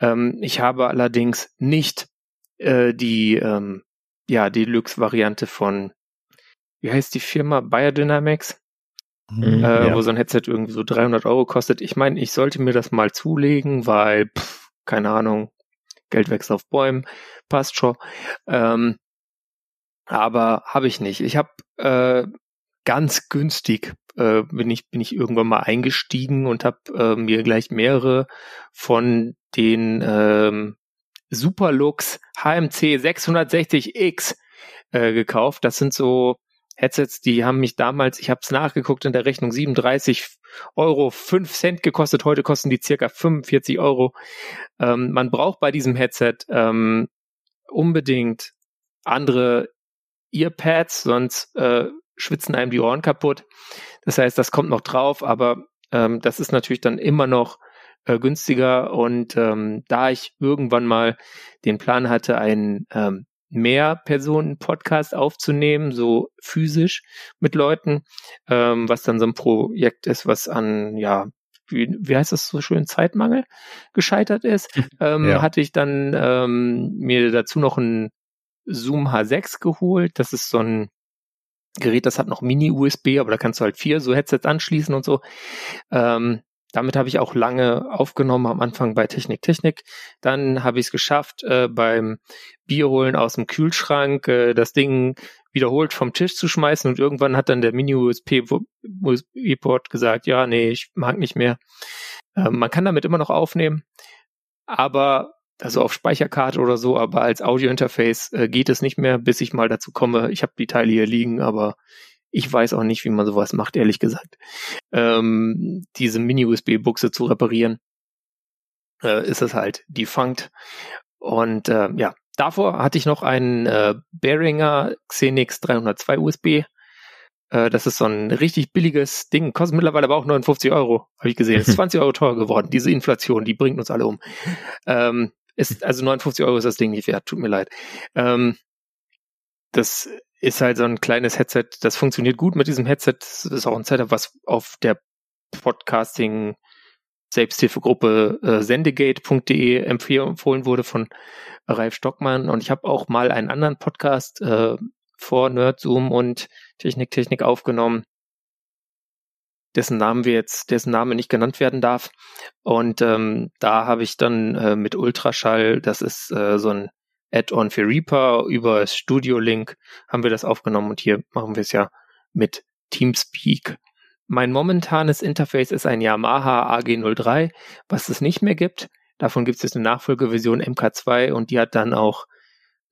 Ähm, ich habe allerdings nicht äh, die ähm, ja, Deluxe-Variante von, wie heißt die Firma? Biodynamics? mhm, äh, ja. wo so ein Headset irgendwie so 300 Euro kostet. Ich meine, ich sollte mir das mal zulegen, weil, pff, keine Ahnung, Geld wächst auf Bäumen, passt schon. Ähm, aber habe ich nicht. Ich habe äh, ganz günstig äh, bin ich bin ich irgendwann mal eingestiegen und habe äh, mir gleich mehrere von den ähm, Superlux HMC 660X äh, gekauft. Das sind so Headsets, die haben mich damals, ich habe es nachgeguckt in der Rechnung, 37 Euro 5 Cent gekostet. Heute kosten die circa 45 Euro. Ähm, man braucht bei diesem Headset ähm, unbedingt andere Earpads, sonst äh, schwitzen einem die Ohren kaputt. Das heißt, das kommt noch drauf, aber ähm, das ist natürlich dann immer noch äh, günstiger. Und ähm, da ich irgendwann mal den Plan hatte, einen ähm, Mehr-Personen-Podcast aufzunehmen, so physisch mit Leuten, ähm, was dann so ein Projekt ist, was an, ja, wie, wie heißt das so schön, Zeitmangel gescheitert ist, *laughs* ähm, ja. hatte ich dann ähm, mir dazu noch ein Zoom H6 geholt. Das ist so ein Gerät, das hat noch Mini-USB, aber da kannst du halt vier so Headsets anschließen und so. Ähm, damit habe ich auch lange aufgenommen, am Anfang bei Technik Technik. Dann habe ich es geschafft, äh, beim Bierholen aus dem Kühlschrank äh, das Ding wiederholt vom Tisch zu schmeißen und irgendwann hat dann der Mini-USB-Port gesagt, ja, nee, ich mag nicht mehr. Äh, man kann damit immer noch aufnehmen, aber also auf Speicherkarte oder so, aber als Audio-Interface äh, geht es nicht mehr, bis ich mal dazu komme. Ich habe die Teile hier liegen, aber ich weiß auch nicht, wie man sowas macht, ehrlich gesagt. Ähm, diese Mini-USB-Buchse zu reparieren, äh, ist es halt defunct. Und äh, ja, davor hatte ich noch einen äh, Behringer Xenix 302 USB. Äh, das ist so ein richtig billiges Ding, kostet mittlerweile aber auch 59 Euro, habe ich gesehen. Ist *laughs* 20 Euro teuer geworden. Diese Inflation, die bringt uns alle um. Ähm, ist, also 59 Euro ist das Ding nicht wert, tut mir leid. Ähm, das ist halt so ein kleines Headset, das funktioniert gut mit diesem Headset. Das ist auch ein Setup, was auf der Podcasting Selbsthilfegruppe äh, sendegate.de empfohlen wurde von Ralf Stockmann. Und ich habe auch mal einen anderen Podcast äh, vor Nerdzoom und Technik Technik aufgenommen, dessen Namen wir jetzt, dessen Name nicht genannt werden darf. Und ähm, da habe ich dann äh, mit Ultraschall, das ist äh, so ein Add-on für Reaper über Studio Link haben wir das aufgenommen und hier machen wir es ja mit Teamspeak. Mein momentanes Interface ist ein Yamaha AG03, was es nicht mehr gibt. Davon gibt es jetzt eine Nachfolgeversion MK2 und die hat dann auch,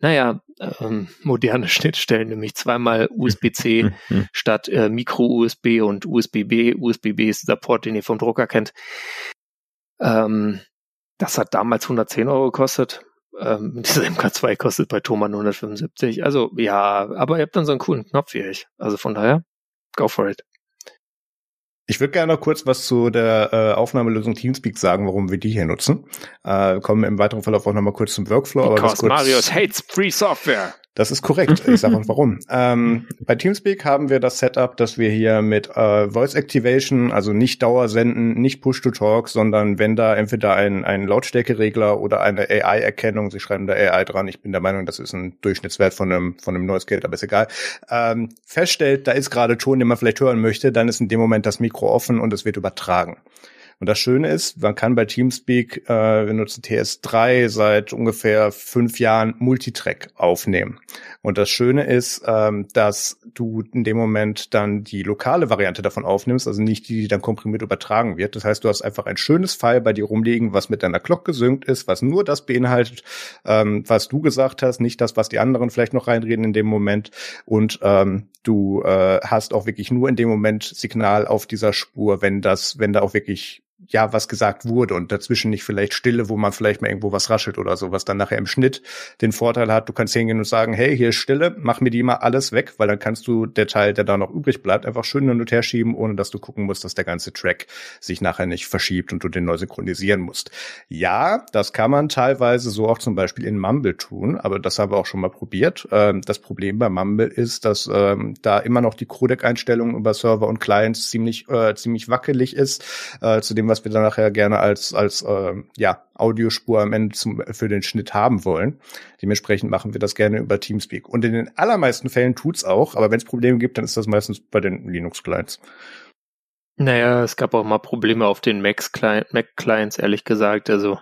naja, ähm, moderne *laughs* Schnittstellen, nämlich zweimal USB-C *laughs* statt äh, Micro-USB und USB-B. USB-B ist dieser Port, den ihr vom Drucker kennt. Ähm, das hat damals 110 Euro gekostet. Ähm, *laughs* dieser MK2 kostet bei Thomann 175. Also ja, aber ihr habt dann so einen coolen Knopf wie ich. Also von daher, go for it. Ich würde gerne noch kurz was zu der äh, Aufnahmelösung Teamspeak sagen, warum wir die hier nutzen. Äh, kommen im weiteren Verlauf auch nochmal kurz zum Workflow. Because aber kurz, Marius hates free software. Das ist korrekt. Ich sage auch *laughs* warum. Ähm, bei Teamspeak haben wir das Setup, dass wir hier mit äh, Voice Activation, also nicht Dauersenden, nicht Push-to-Talk, sondern wenn da entweder ein, ein Lautstärkeregler oder eine AI-Erkennung, Sie schreiben da AI dran, ich bin der Meinung, das ist ein Durchschnittswert von einem, von einem Noise Gate, aber ist egal, ähm, feststellt, da ist gerade Ton, den man vielleicht hören möchte, dann ist in dem Moment das Mikro offen und es wird übertragen. Und das Schöne ist, man kann bei Teamspeak, äh, wir nutzen TS3 seit ungefähr fünf Jahren Multitrack aufnehmen. Und das Schöne ist, ähm, dass du in dem Moment dann die lokale Variante davon aufnimmst, also nicht die, die dann komprimiert übertragen wird. Das heißt, du hast einfach ein schönes File bei dir rumliegen, was mit deiner Glock gesynkt ist, was nur das beinhaltet, ähm, was du gesagt hast, nicht das, was die anderen vielleicht noch reinreden in dem Moment. Und ähm, du äh, hast auch wirklich nur in dem Moment Signal auf dieser Spur, wenn das, wenn da auch wirklich ja was gesagt wurde und dazwischen nicht vielleicht Stille, wo man vielleicht mal irgendwo was raschelt oder so, was dann nachher im Schnitt den Vorteil hat, du kannst hingehen und sagen, hey, hier ist Stille, mach mir die mal alles weg, weil dann kannst du der Teil, der da noch übrig bleibt, einfach schön hin und her schieben, ohne dass du gucken musst, dass der ganze Track sich nachher nicht verschiebt und du den neu synchronisieren musst. Ja, das kann man teilweise so auch zum Beispiel in Mumble tun, aber das haben wir auch schon mal probiert. Ähm, das Problem bei Mumble ist, dass ähm, da immer noch die Codec-Einstellung über Server und Clients ziemlich, äh, ziemlich wackelig ist, äh, zu was wir dann nachher gerne als, als äh, ja, Audiospur am Ende zum, für den Schnitt haben wollen. Dementsprechend machen wir das gerne über Teamspeak. Und in den allermeisten Fällen tut's auch, aber wenn es Probleme gibt, dann ist das meistens bei den Linux-Clients. Naja, es gab auch mal Probleme auf den Mac-Clients, ehrlich gesagt. Also,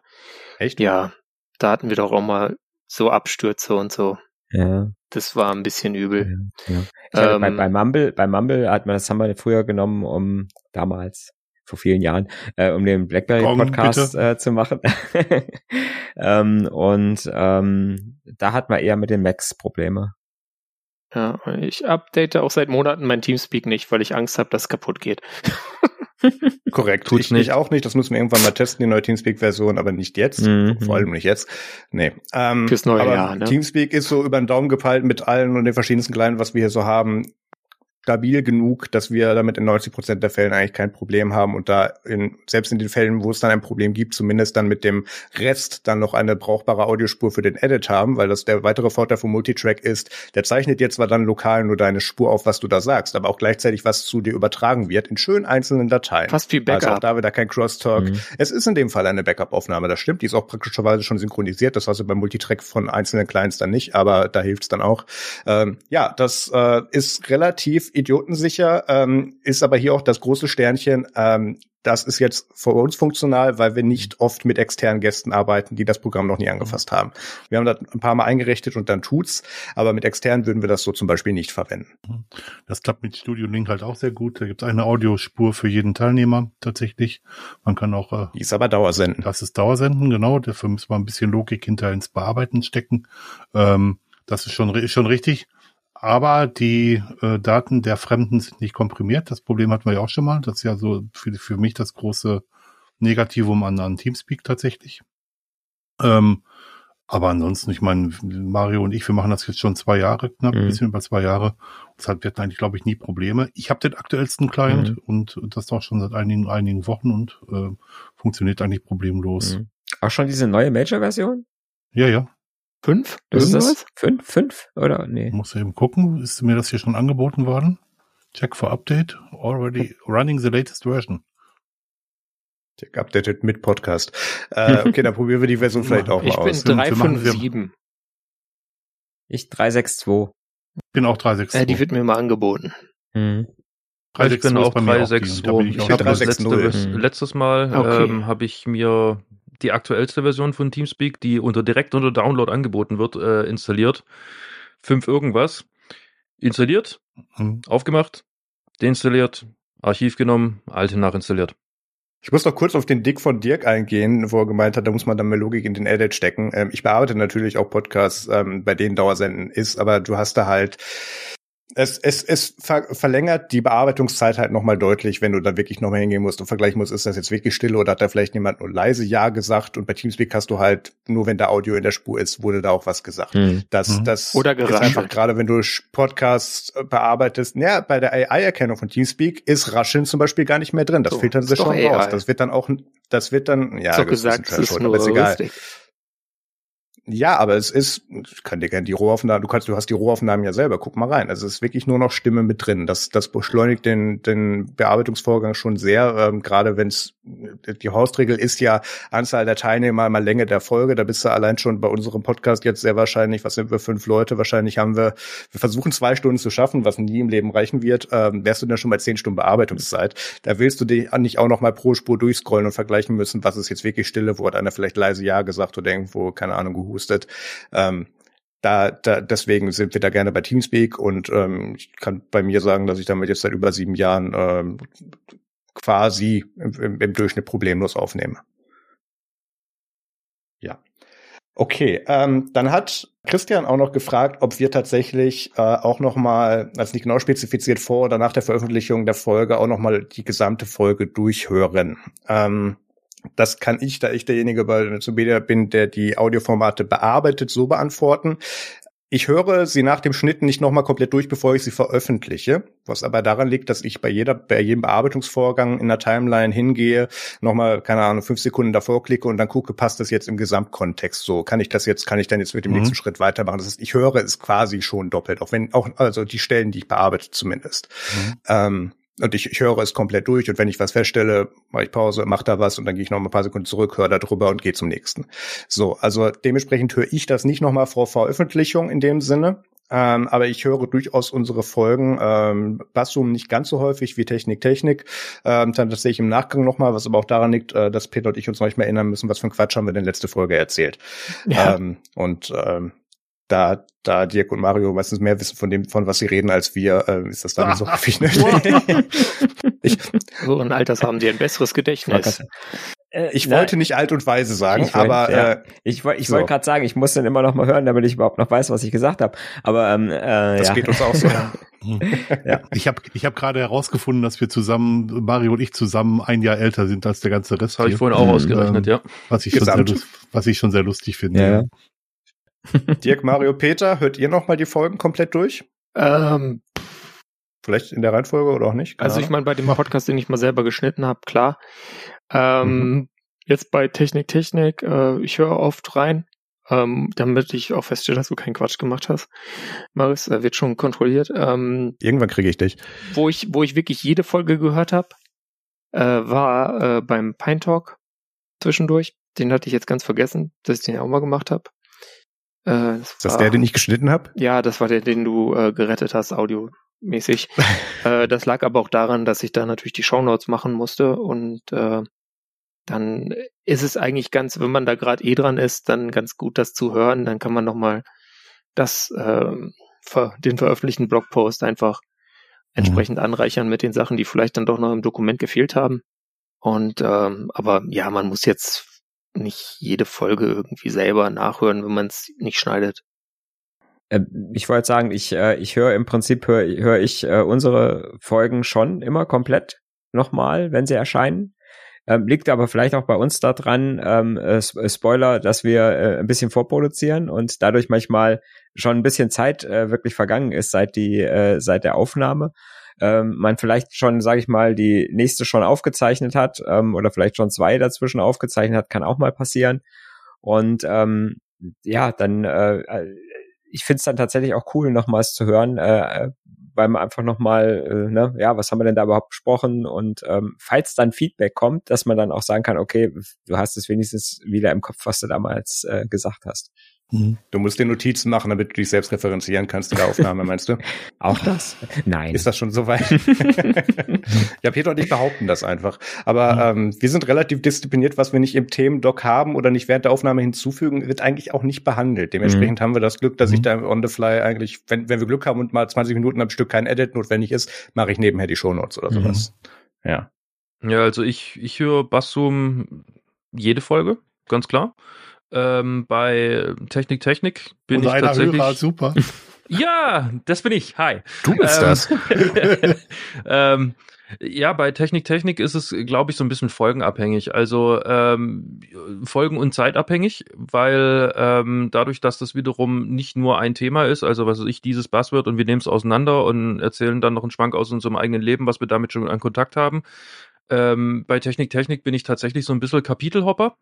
Echt? Ja, da hatten wir doch auch mal so Abstürze und so. Ja. Das war ein bisschen übel. Ja, ja. Ähm, bei, bei Mumble, bei Mumble hat man das haben wir früher genommen, um damals vor vielen Jahren, äh, um den BlackBerry Podcast äh, zu machen. *laughs* ähm, und ähm, da hat man eher mit den Macs Probleme. Ja, ich update auch seit Monaten mein Teamspeak nicht, weil ich Angst habe, dass es kaputt geht. *laughs* Korrekt. Tut's ich nicht. auch nicht. Das müssen wir irgendwann mal testen, die neue Teamspeak-Version, aber nicht jetzt. Mhm. Vor allem nicht jetzt. Nee. Ähm, Fürs neue Jahr, ne? Teamspeak ist so über den Daumen gepeilt mit allen und den verschiedensten kleinen, was wir hier so haben stabil genug, dass wir damit in 90 Prozent der Fällen eigentlich kein Problem haben und da in, selbst in den Fällen, wo es dann ein Problem gibt, zumindest dann mit dem Rest dann noch eine brauchbare Audiospur für den Edit haben, weil das der weitere Vorteil vom Multitrack ist, der zeichnet jetzt zwar dann lokal nur deine Spur auf, was du da sagst, aber auch gleichzeitig, was zu dir übertragen wird, in schön einzelnen Dateien. Fast wie Backup. Also auch da wieder kein Crosstalk. Mhm. Es ist in dem Fall eine Backup-Aufnahme, das stimmt. Die ist auch praktischerweise schon synchronisiert. Das hast du beim Multitrack von einzelnen Clients dann nicht, aber da hilft's dann auch. Ähm, ja, das äh, ist relativ idiotensicher, ähm, ist aber hier auch das große Sternchen. Ähm, das ist jetzt für uns funktional, weil wir nicht oft mit externen Gästen arbeiten, die das Programm noch nie angefasst haben. Wir haben das ein paar Mal eingerichtet und dann tut's, aber mit externen würden wir das so zum Beispiel nicht verwenden. Das klappt mit Studio Link halt auch sehr gut. Da gibt's eine Audiospur für jeden Teilnehmer tatsächlich. Man kann auch. Äh, die ist aber Dauersenden. Das ist Dauersenden, genau. Dafür müssen wir ein bisschen Logik hinter ins Bearbeiten stecken. Ähm, das ist schon, ist schon richtig aber die äh, Daten der Fremden sind nicht komprimiert. Das Problem hatten wir ja auch schon mal. Das ist ja so für, für mich das große Negativum an, an Teamspeak tatsächlich. Ähm, aber ansonsten, ich meine, Mario und ich, wir machen das jetzt schon zwei Jahre, knapp mhm. ein bisschen über zwei Jahre. Deshalb wird eigentlich, glaube ich, nie Probleme. Ich habe den aktuellsten Client mhm. und das auch schon seit einigen, einigen Wochen und äh, funktioniert eigentlich problemlos. Mhm. Auch schon diese neue Major-Version? Ja, ja. Fünf? Ist das fünf? Fünf? Oder nee? Muss eben gucken. Ist mir das hier schon angeboten worden? Check for Update. Already running the latest version. Check updated mit Podcast. Äh, *laughs* okay, dann probieren wir die Version vielleicht auch ich mal aus. Ich bin 357. Ich 362. Bin auch 362. Äh, die wird mir mal angeboten. Mhm. Ich bin auch 362. Ich, ich habe das letzte, letztes Mal okay. ähm, habe ich mir die aktuellste Version von Teamspeak, die unter direkt unter Download angeboten wird, äh, installiert. Fünf irgendwas. Installiert, mhm. aufgemacht, deinstalliert, Archiv genommen, alte nachinstalliert. Ich muss noch kurz auf den Dick von Dirk eingehen, wo er gemeint hat, da muss man dann mehr Logik in den Edit stecken. Ähm, ich bearbeite natürlich auch Podcasts, ähm, bei denen Dauersenden ist, aber du hast da halt es, es, es ver verlängert die Bearbeitungszeit halt nochmal deutlich, wenn du da wirklich nochmal hingehen musst und vergleichen musst, ist das jetzt wirklich still oder hat da vielleicht jemand nur leise Ja gesagt und bei Teamspeak hast du halt, nur wenn da Audio in der Spur ist, wurde da auch was gesagt. Mhm. Das, hm. das oder ist einfach gerade, wenn du Podcasts bearbeitest, ja, bei der AI-Erkennung von Teamspeak ist Rascheln zum Beispiel gar nicht mehr drin. Das so, filtern sie schon AI. raus. Das wird dann auch, das wird dann, ja, so gesagt, ist, ist nur aber ist egal. Lustig. Ja, aber es ist, ich kann dir gerne die Rohaufnahmen, du kannst, du hast die Rohaufnahmen ja selber, guck mal rein. Also es ist wirklich nur noch Stimme mit drin. Das, das beschleunigt den, den Bearbeitungsvorgang schon sehr, ähm, gerade wenn es, die Hausregel ist ja Anzahl der Teilnehmer mal Länge der Folge. Da bist du allein schon bei unserem Podcast jetzt sehr wahrscheinlich, was sind wir, fünf Leute, wahrscheinlich haben wir, wir versuchen zwei Stunden zu schaffen, was nie im Leben reichen wird, ähm, wärst du dann schon bei zehn Stunden Bearbeitungszeit. Da willst du dich nicht auch noch mal pro Spur durchscrollen und vergleichen müssen, was ist jetzt wirklich Stille, wo hat einer vielleicht leise Ja gesagt oder irgendwo, keine Ahnung, gehustet. Ähm, da, da, deswegen sind wir da gerne bei Teamspeak und ähm, ich kann bei mir sagen, dass ich damit jetzt seit über sieben Jahren ähm, quasi im, im Durchschnitt problemlos aufnehme. Ja. Okay, ähm, dann hat Christian auch noch gefragt, ob wir tatsächlich äh, auch noch mal, als nicht genau spezifiziert vor oder nach der Veröffentlichung der Folge auch noch mal die gesamte Folge durchhören. Ähm, das kann ich, da ich derjenige bei Zubedia bin, der die Audioformate bearbeitet, so beantworten. Ich höre sie nach dem Schnitt nicht nochmal komplett durch, bevor ich sie veröffentliche, was aber daran liegt, dass ich bei jeder, bei jedem Bearbeitungsvorgang in der Timeline hingehe, nochmal, keine Ahnung, fünf Sekunden davor klicke und dann gucke, passt das jetzt im Gesamtkontext so? Kann ich das jetzt, kann ich dann jetzt mit dem mhm. nächsten Schritt weitermachen? Das heißt, ich höre es quasi schon doppelt, auch wenn, auch, also die Stellen, die ich bearbeite zumindest. Mhm. Ähm, und ich, ich höre es komplett durch und wenn ich was feststelle, mache ich Pause, mache da was und dann gehe ich noch mal ein paar Sekunden zurück, höre da drüber und gehe zum nächsten. So, also dementsprechend höre ich das nicht noch mal vor Veröffentlichung in dem Sinne. ähm, aber ich höre durchaus unsere Folgen. Ähm, Bassum nicht ganz so häufig wie Technik Technik. Ähm, dann das sehe ich im Nachgang nochmal, was aber auch daran liegt, äh, dass Peter und ich uns manchmal erinnern müssen, was für ein Quatsch haben wir in der letzten Folge erzählt. Ja. Ähm, und ähm, da, da Dirk und Mario meistens mehr wissen von dem, von was sie reden, als wir, äh, ist das dann ah, so *laughs* häufig. Ne? *laughs* ich, so ein Alters haben sie ein besseres Gedächtnis. Äh, ich wollte nicht alt und weise sagen, ich wollt, aber ja. äh, ich, wollte ich so. wollte gerade sagen, ich muss dann immer noch mal hören, damit ich überhaupt noch weiß, was ich gesagt habe. Aber ähm, äh, das ja. geht uns auch so. *laughs* ja. Ich habe ich hab gerade herausgefunden, dass wir zusammen, Mario und ich zusammen ein Jahr älter sind als der ganze Rest. Habe ich vorhin auch ausgerechnet, ähm, ja. Was ich, schon sehr, was ich schon sehr lustig finde. Ja. Dirk, Mario, Peter, hört ihr noch mal die Folgen komplett durch? Ähm, Vielleicht in der Reihenfolge oder auch nicht? Keine also ich meine, bei dem Podcast, den ich mal selber geschnitten habe, klar. Ähm, mhm. Jetzt bei Technik Technik, äh, ich höre oft rein, ähm, damit ich auch feststelle, dass du keinen Quatsch gemacht hast. Maris, äh, wird schon kontrolliert. Ähm, Irgendwann kriege ich dich. Wo ich, wo ich wirklich jede Folge gehört habe, äh, war äh, beim Pine Talk zwischendurch. Den hatte ich jetzt ganz vergessen, dass ich den ja auch mal gemacht habe. Äh, das ist das war, der, den ich geschnitten habe? Ja, das war der, den du äh, gerettet hast, audiomäßig. *laughs* äh, das lag aber auch daran, dass ich da natürlich die Shownotes machen musste und äh, dann ist es eigentlich ganz, wenn man da gerade eh dran ist, dann ganz gut, das zu hören. Dann kann man nochmal das, äh, den veröffentlichten Blogpost einfach mhm. entsprechend mhm. anreichern mit den Sachen, die vielleicht dann doch noch im Dokument gefehlt haben. Und ähm, aber ja, man muss jetzt nicht jede Folge irgendwie selber nachhören, wenn man es nicht schneidet. Ähm, ich wollte sagen, ich, äh, ich höre im Prinzip, höre hör ich äh, unsere Folgen schon immer komplett nochmal, wenn sie erscheinen. Ähm, liegt aber vielleicht auch bei uns daran, ähm, äh, Spoiler, dass wir ein bisschen vorproduzieren und dadurch manchmal schon ein bisschen Zeit wirklich vergangen ist seit die seit der Aufnahme ähm, man vielleicht schon, sage ich mal, die nächste schon aufgezeichnet hat ähm, oder vielleicht schon zwei dazwischen aufgezeichnet hat, kann auch mal passieren. Und ähm, ja, dann äh, äh ich finde es dann tatsächlich auch cool, nochmals zu hören, äh, weil man einfach nochmal, äh, ne, ja, was haben wir denn da überhaupt besprochen? Und ähm, falls dann Feedback kommt, dass man dann auch sagen kann, okay, du hast es wenigstens wieder im Kopf, was du damals äh, gesagt hast. Mhm. Du musst dir Notizen machen, damit du dich selbst referenzieren kannst in der Aufnahme, meinst du? *laughs* Auch das? Nein. Ist das schon so weit? *laughs* ja, Peter und ich behaupten das einfach. Aber mhm. ähm, wir sind relativ diszipliniert, was wir nicht im Themendoc haben oder nicht während der Aufnahme hinzufügen, wird eigentlich auch nicht behandelt. Dementsprechend mhm. haben wir das Glück, dass ich mhm. da on the fly eigentlich, wenn, wenn wir Glück haben und mal 20 Minuten am Stück kein Edit notwendig ist, mache ich nebenher die Shownotes oder sowas. Mhm. Ja. Ja, also ich, ich höre Bassum jede Folge, ganz klar. Ähm, bei Technik Technik bin Und ich tatsächlich. Hörer, super. *laughs* ja, das bin ich. Hi. Du bist ähm, das. *laughs* ähm, ja, bei Technik Technik ist es, glaube ich, so ein bisschen folgenabhängig. Also ähm, folgen- und zeitabhängig, weil ähm, dadurch, dass das wiederum nicht nur ein Thema ist, also was weiß ich, dieses Buzzword und wir nehmen es auseinander und erzählen dann noch einen Schwank aus unserem eigenen Leben, was wir damit schon an Kontakt haben. Ähm, bei Technik Technik bin ich tatsächlich so ein bisschen Kapitelhopper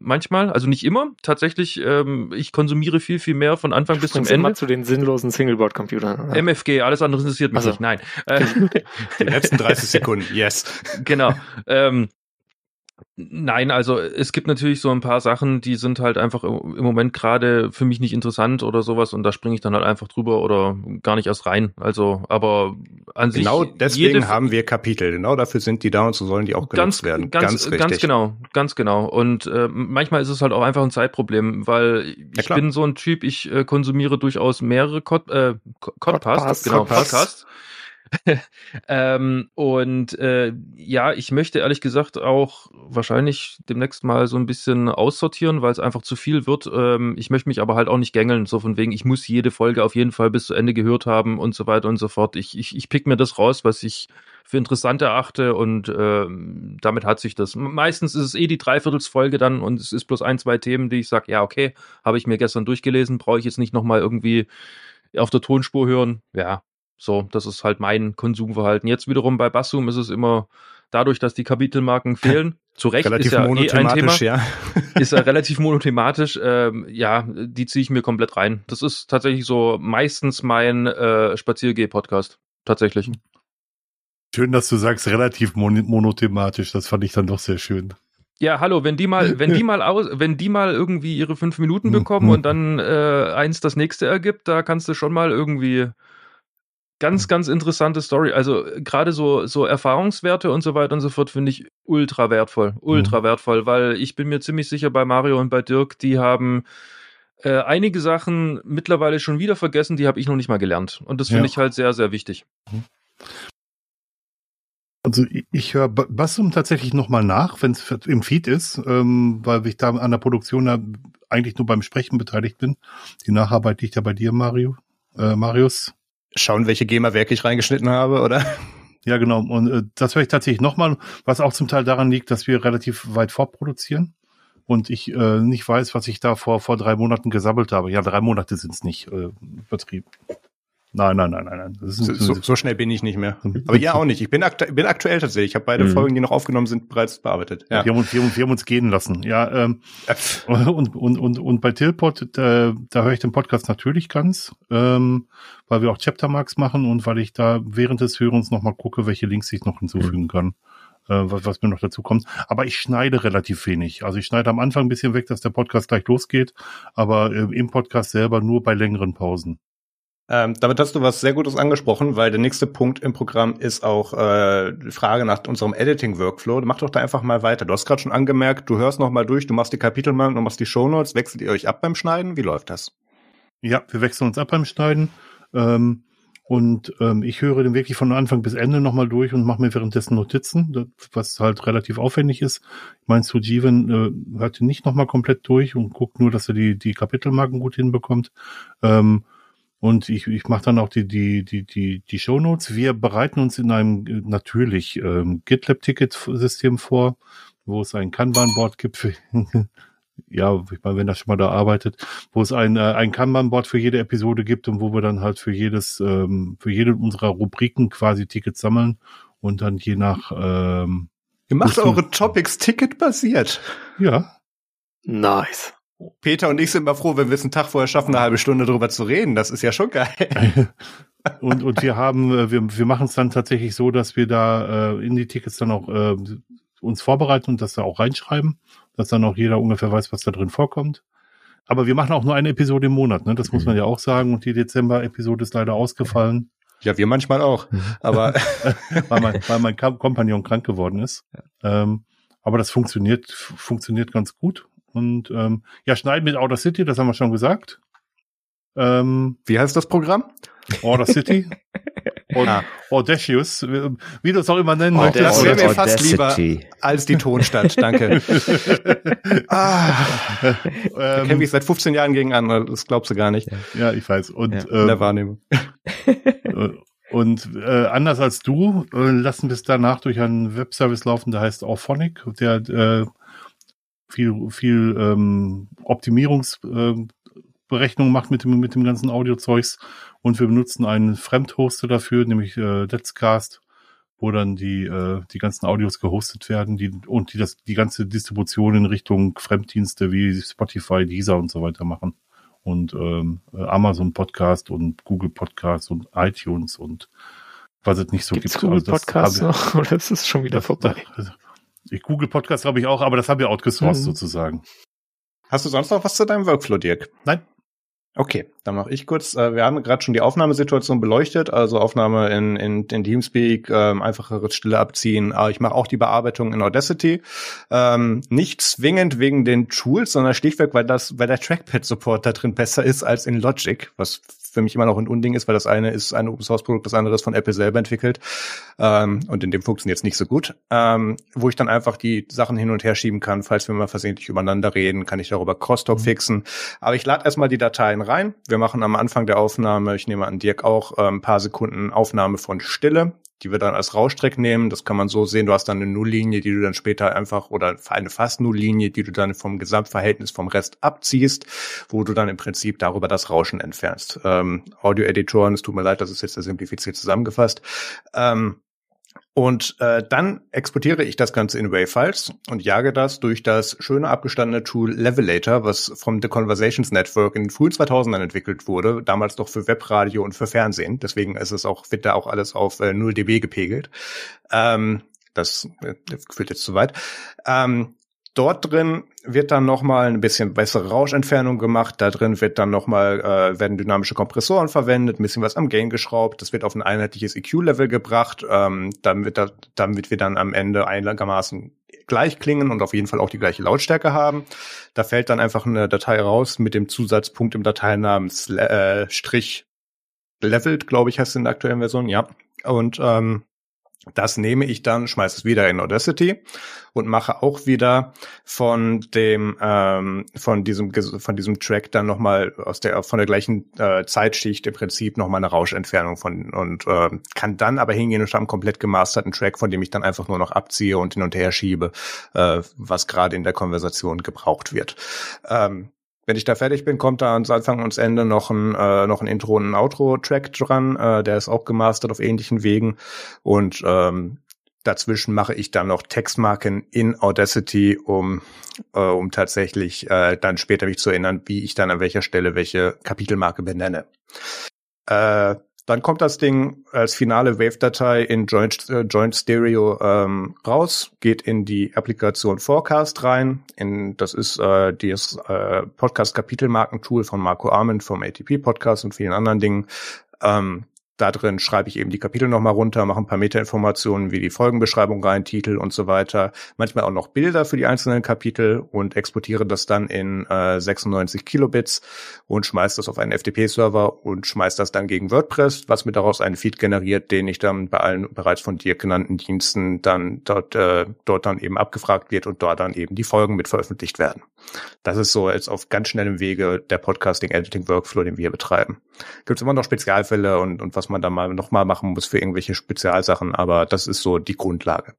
manchmal, also nicht immer. Tatsächlich, ähm, ich konsumiere viel, viel mehr von Anfang bis zum Ende. Immer zu den sinnlosen Singleboard-Computern. MFG, alles andere interessiert mich also. nicht. Nein. *laughs* Die letzten 30 *laughs* Sekunden, yes. Genau. Ähm, Nein, also es gibt natürlich so ein paar Sachen, die sind halt einfach im Moment gerade für mich nicht interessant oder sowas und da springe ich dann halt einfach drüber oder gar nicht erst rein. Also, aber an sich. Genau deswegen haben wir Kapitel. Genau dafür sind die da und so sollen die auch genutzt ganz, werden. Ganz, ganz, richtig. ganz genau, ganz genau. Und äh, manchmal ist es halt auch einfach ein Zeitproblem, weil ich ja, bin so ein Typ, ich äh, konsumiere durchaus mehrere Cod, äh, Codpasts, genau, Podcasts. *laughs* ähm, und äh, ja, ich möchte ehrlich gesagt auch wahrscheinlich demnächst mal so ein bisschen aussortieren, weil es einfach zu viel wird. Ähm, ich möchte mich aber halt auch nicht gängeln, so von wegen, ich muss jede Folge auf jeden Fall bis zu Ende gehört haben und so weiter und so fort. Ich, ich, ich pick mir das raus, was ich für interessant erachte und äh, damit hat sich das. Meistens ist es eh die Dreiviertelsfolge dann und es ist bloß ein, zwei Themen, die ich sage, ja, okay, habe ich mir gestern durchgelesen, brauche ich jetzt nicht nochmal irgendwie auf der Tonspur hören. Ja, so, das ist halt mein Konsumverhalten. Jetzt wiederum bei Bassum ist es immer dadurch, dass die Kapitelmarken *laughs* fehlen. Zu Recht relativ ist ja eh ein Thema. Ja. *laughs* ist ja *laughs* relativ monothematisch. Ähm, ja, die ziehe ich mir komplett rein. Das ist tatsächlich so meistens mein äh, Spaziergeh-Podcast. Tatsächlich. Schön, dass du sagst, relativ mon monothematisch. Das fand ich dann doch sehr schön. Ja, hallo, wenn die mal, wenn die mal aus, wenn die mal irgendwie ihre fünf Minuten bekommen und dann äh, eins das nächste ergibt, da kannst du schon mal irgendwie ganz, ganz interessante Story. Also gerade so, so Erfahrungswerte und so weiter und so fort finde ich ultra wertvoll. Ultra mhm. wertvoll, weil ich bin mir ziemlich sicher bei Mario und bei Dirk, die haben äh, einige Sachen mittlerweile schon wieder vergessen, die habe ich noch nicht mal gelernt. Und das finde ja. ich halt sehr, sehr wichtig. Mhm. Also ich höre Bassum tatsächlich nochmal nach, wenn es im Feed ist, ähm, weil ich da an der Produktion eigentlich nur beim Sprechen beteiligt bin. Die Nacharbeit liegt ja bei dir, Mario. Äh, Marius. Schauen, welche GEMA-Werke ich reingeschnitten habe, oder? Ja, genau. Und äh, das höre ich tatsächlich nochmal, was auch zum Teil daran liegt, dass wir relativ weit vorproduzieren und ich äh, nicht weiß, was ich da vor, vor drei Monaten gesammelt habe. Ja, drei Monate sind es nicht äh, übertrieben. Nein, nein, nein, nein, nein. So, so, so, schnell bin ich nicht mehr. Aber ihr auch nicht. Ich bin, aktu bin aktuell tatsächlich. Ich habe beide mhm. Folgen, die noch aufgenommen sind, bereits bearbeitet. Ja. Wir, haben uns, wir, wir haben uns gehen lassen. Ja, ähm, und, und, und, und bei Tilpot, da, da höre ich den Podcast natürlich ganz, ähm, weil wir auch Chaptermarks machen und weil ich da während des Hörens nochmal gucke, welche Links ich noch hinzufügen mhm. kann. Äh, was, was mir noch dazu kommt. Aber ich schneide relativ wenig. Also ich schneide am Anfang ein bisschen weg, dass der Podcast gleich losgeht, aber äh, im Podcast selber nur bei längeren Pausen. Ähm, damit hast du was sehr Gutes angesprochen, weil der nächste Punkt im Programm ist auch äh, die Frage nach unserem Editing-Workflow. Mach doch da einfach mal weiter. Du hast gerade schon angemerkt, du hörst noch mal durch, du machst die Kapitel mal, du machst die Shownotes. Wechselt ihr euch ab beim Schneiden? Wie läuft das? Ja, wir wechseln uns ab beim Schneiden. Ähm, und ähm, ich höre den wirklich von Anfang bis Ende nochmal durch und mache mir währenddessen Notizen, was halt relativ aufwendig ist. Ich meine, Sujiven äh, hört nicht nochmal komplett durch und guckt nur, dass er die, die Kapitelmarken gut hinbekommt. Ähm, und ich, ich mache dann auch die, die, die, die, die Shownotes. Wir bereiten uns in einem äh, natürlich ähm, GitLab-Ticket-System vor, wo es ein Kanban-Board gibt für, *laughs* ja, ich meine, wenn das schon mal da arbeitet, wo es ein, äh, ein Kanban-Board für jede Episode gibt und wo wir dann halt für jedes, ähm, für jede unserer Rubriken quasi Tickets sammeln und dann je nach ähm, Ihr macht eure Topics Ticket-basiert. Ja. Nice. Peter und ich sind mal froh, wenn wir es einen Tag vorher schaffen, eine halbe Stunde drüber zu reden. Das ist ja schon geil. *laughs* und, und wir haben, äh, wir, wir machen es dann tatsächlich so, dass wir da äh, in die Tickets dann auch äh, uns vorbereiten und das da auch reinschreiben, dass dann auch jeder ungefähr weiß, was da drin vorkommt. Aber wir machen auch nur eine Episode im Monat, ne? Das muss man ja auch sagen. Und die Dezember-Episode ist leider ausgefallen. Ja, wir manchmal auch. Mhm. Aber *laughs* weil mein, weil mein Kompagnon krank geworden ist. Ähm, aber das funktioniert, funktioniert ganz gut. Und ähm, ja, schneiden mit Outer City, das haben wir schon gesagt. Ähm, Wie heißt das Programm? Outer City. *laughs* Und ah. Audacious, wie du es auch immer nennen oh, möchtest. Das wäre mir fast lieber als die Tonstadt, danke. *laughs* ah, ähm, kämpfe ich seit 15 Jahren gegen an, das glaubst du gar nicht. Ja, ich weiß. Und, ja, in der Wahrnehmung. Und äh, anders als du äh, lassen wir es danach durch einen Webservice laufen, der heißt Auphonic, der äh, viel, viel ähm, Optimierungsberechnung äh, macht mit dem, mit dem ganzen Audiozeugs. Und wir benutzen einen Fremdhoster dafür, nämlich äh, Let'scast, wo dann die, äh, die ganzen Audios gehostet werden die, und die das, die ganze Distribution in Richtung Fremddienste wie Spotify, Deezer und so weiter machen. Und ähm, Amazon Podcast und Google Podcast und iTunes und was es nicht so Gibt's gibt. Google also Podcast noch *laughs* oder ist es schon wieder das, vorbei? Das, ich Google Podcast habe ich auch, aber das haben wir outgesourced mhm. sozusagen. Hast du sonst noch was zu deinem Workflow, Dirk? Nein. Okay, dann mache ich kurz. Äh, wir haben gerade schon die Aufnahmesituation beleuchtet, also Aufnahme in, in, in Teamspeak, ähm, einfacheres Stille abziehen. Aber ich mache auch die Bearbeitung in Audacity. Ähm, nicht zwingend wegen den Tools, sondern schlichtweg, weil das, weil der Trackpad-Support da drin besser ist als in Logic, was für mich immer noch ein Unding ist, weil das eine ist ein Open Source Produkt, das andere ist von Apple selber entwickelt ähm, und in dem funktioniert es nicht so gut. Ähm, wo ich dann einfach die Sachen hin und her schieben kann, falls wir mal versehentlich übereinander reden, kann ich darüber Crosstalk mhm. fixen. Aber ich lade erstmal die Dateien rein. Wir machen am Anfang der Aufnahme, ich nehme an Dirk auch, äh, ein paar Sekunden Aufnahme von Stille die wir dann als Rausstreck nehmen. Das kann man so sehen. Du hast dann eine Nulllinie, die du dann später einfach oder eine fast Nulllinie, die du dann vom Gesamtverhältnis vom Rest abziehst, wo du dann im Prinzip darüber das Rauschen entfernst. Ähm, Audio-Editoren, es tut mir leid, das ist jetzt simplifiziert zusammengefasst. Ähm, und äh, dann exportiere ich das Ganze in WAV-Files und jage das durch das schöne abgestandene Tool Levelator, was vom The Conversations Network in den frühen 2000ern entwickelt wurde, damals doch für Webradio und für Fernsehen. Deswegen ist es auch, wird da auch alles auf äh, 0 dB gepegelt. Ähm, das äh, führt jetzt zu weit. Ähm, Dort drin wird dann nochmal ein bisschen bessere Rauschentfernung gemacht. Da drin wird dann nochmal, äh, werden dynamische Kompressoren verwendet, ein bisschen was am Gain geschraubt. Das wird auf ein einheitliches EQ-Level gebracht, ähm, damit, da, damit wir dann am Ende einigermaßen gleich klingen und auf jeden Fall auch die gleiche Lautstärke haben. Da fällt dann einfach eine Datei raus mit dem Zusatzpunkt im Dateinamen äh, Strich leveled, glaube ich, heißt es in der aktuellen Version, ja. Und ähm, das nehme ich dann, schmeiße es wieder in Audacity und mache auch wieder von dem ähm, von diesem von diesem Track dann nochmal aus der von der gleichen äh, Zeitschicht im Prinzip nochmal eine Rauschentfernung von und äh, kann dann aber hingehen und habe einen komplett gemasterten Track, von dem ich dann einfach nur noch abziehe und hin und her schiebe, äh, was gerade in der Konversation gebraucht wird. Ähm, wenn ich da fertig bin, kommt da ans Anfang und Ende noch ein, äh, noch ein Intro und ein Outro-Track dran. Äh, der ist auch gemastert auf ähnlichen Wegen. Und ähm, dazwischen mache ich dann noch Textmarken in Audacity, um, äh, um tatsächlich äh, dann später mich zu erinnern, wie ich dann an welcher Stelle welche Kapitelmarke benenne. Äh, dann kommt das Ding als finale Wave-Datei in Joint, äh, Joint Stereo ähm, raus, geht in die Applikation Forecast rein. In, das ist äh, das äh, Podcast-Kapitelmarken-Tool von Marco Arment vom ATP-Podcast und vielen anderen Dingen. Ähm, da drin schreibe ich eben die Kapitel nochmal runter, mache ein paar Metainformationen wie die Folgenbeschreibung rein, Titel und so weiter. Manchmal auch noch Bilder für die einzelnen Kapitel und exportiere das dann in äh, 96 Kilobits und schmeiße das auf einen FTP-Server und schmeiße das dann gegen WordPress, was mir daraus einen Feed generiert, den ich dann bei allen bereits von dir genannten Diensten dann dort, äh, dort dann eben abgefragt wird und dort dann eben die Folgen mit veröffentlicht werden. Das ist so jetzt auf ganz schnellem Wege der Podcasting-Editing-Workflow, den wir betreiben. Gibt es immer noch Spezialfälle und, und was man da mal nochmal machen muss für irgendwelche Spezialsachen, aber das ist so die Grundlage.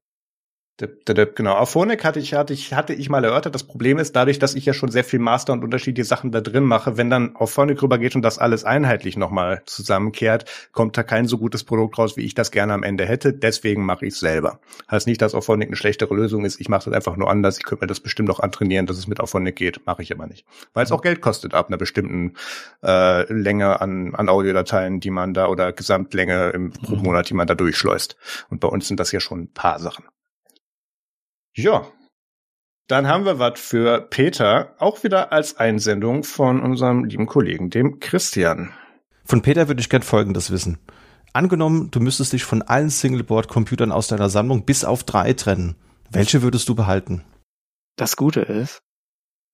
Genau, auf Phonic hatte ich, hatte ich, hatte ich mal erörtert. Das Problem ist, dadurch, dass ich ja schon sehr viel Master und unterschiedliche Sachen da drin mache, wenn dann auf Phonic rübergeht und das alles einheitlich nochmal zusammenkehrt, kommt da kein so gutes Produkt raus, wie ich das gerne am Ende hätte. Deswegen mache ich es selber. Heißt nicht, dass Auphonic eine schlechtere Lösung ist. Ich mache das einfach nur anders. Ich könnte mir das bestimmt auch antrainieren, dass es mit Auphonic geht. Mache ich aber nicht. Weil es auch Geld kostet ab einer bestimmten äh, Länge an, an Audiodateien, die man da oder Gesamtlänge im pro mhm. Monat, die man da durchschleust. Und bei uns sind das ja schon ein paar Sachen. Ja, dann haben wir was für Peter, auch wieder als Einsendung von unserem lieben Kollegen, dem Christian. Von Peter würde ich gern Folgendes wissen. Angenommen, du müsstest dich von allen Singleboard-Computern aus deiner Sammlung bis auf drei trennen. Welche würdest du behalten? Das Gute ist,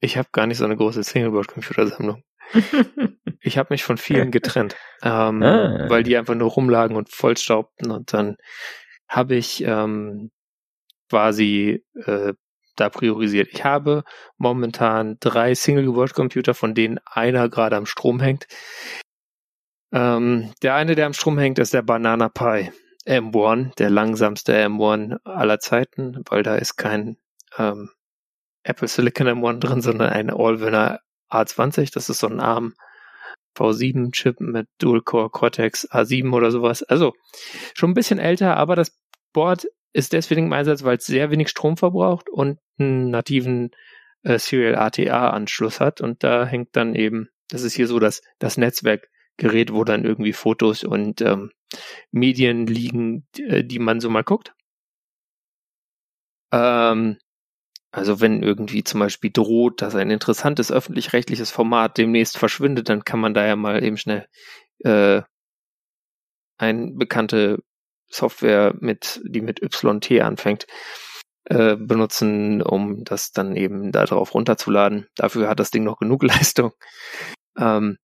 ich habe gar nicht so eine große Singleboard-Computersammlung. *laughs* ich habe mich von vielen getrennt, ähm, ah. weil die einfach nur rumlagen und vollstaubten und dann habe ich ähm, quasi äh, da priorisiert. Ich habe momentan drei Single-Word-Computer, von denen einer gerade am Strom hängt. Ähm, der eine, der am Strom hängt, ist der Banana Pi M1, der langsamste M1 aller Zeiten, weil da ist kein ähm, Apple Silicon M1 drin, sondern ein Allwinner A20. Das ist so ein ARM V7-Chip mit Dual-Core Cortex A7 oder sowas. Also schon ein bisschen älter, aber das Board ist deswegen im Einsatz, weil es sehr wenig Strom verbraucht und einen nativen äh, Serial ATA-Anschluss hat. Und da hängt dann eben, das ist hier so das, das Netzwerkgerät, wo dann irgendwie Fotos und ähm, Medien liegen, die, äh, die man so mal guckt. Ähm, also wenn irgendwie zum Beispiel droht, dass ein interessantes öffentlich-rechtliches Format demnächst verschwindet, dann kann man da ja mal eben schnell äh, ein bekannte Software mit, die mit YT anfängt, äh, benutzen, um das dann eben darauf runterzuladen. Dafür hat das Ding noch genug *laughs* Leistung. Ähm,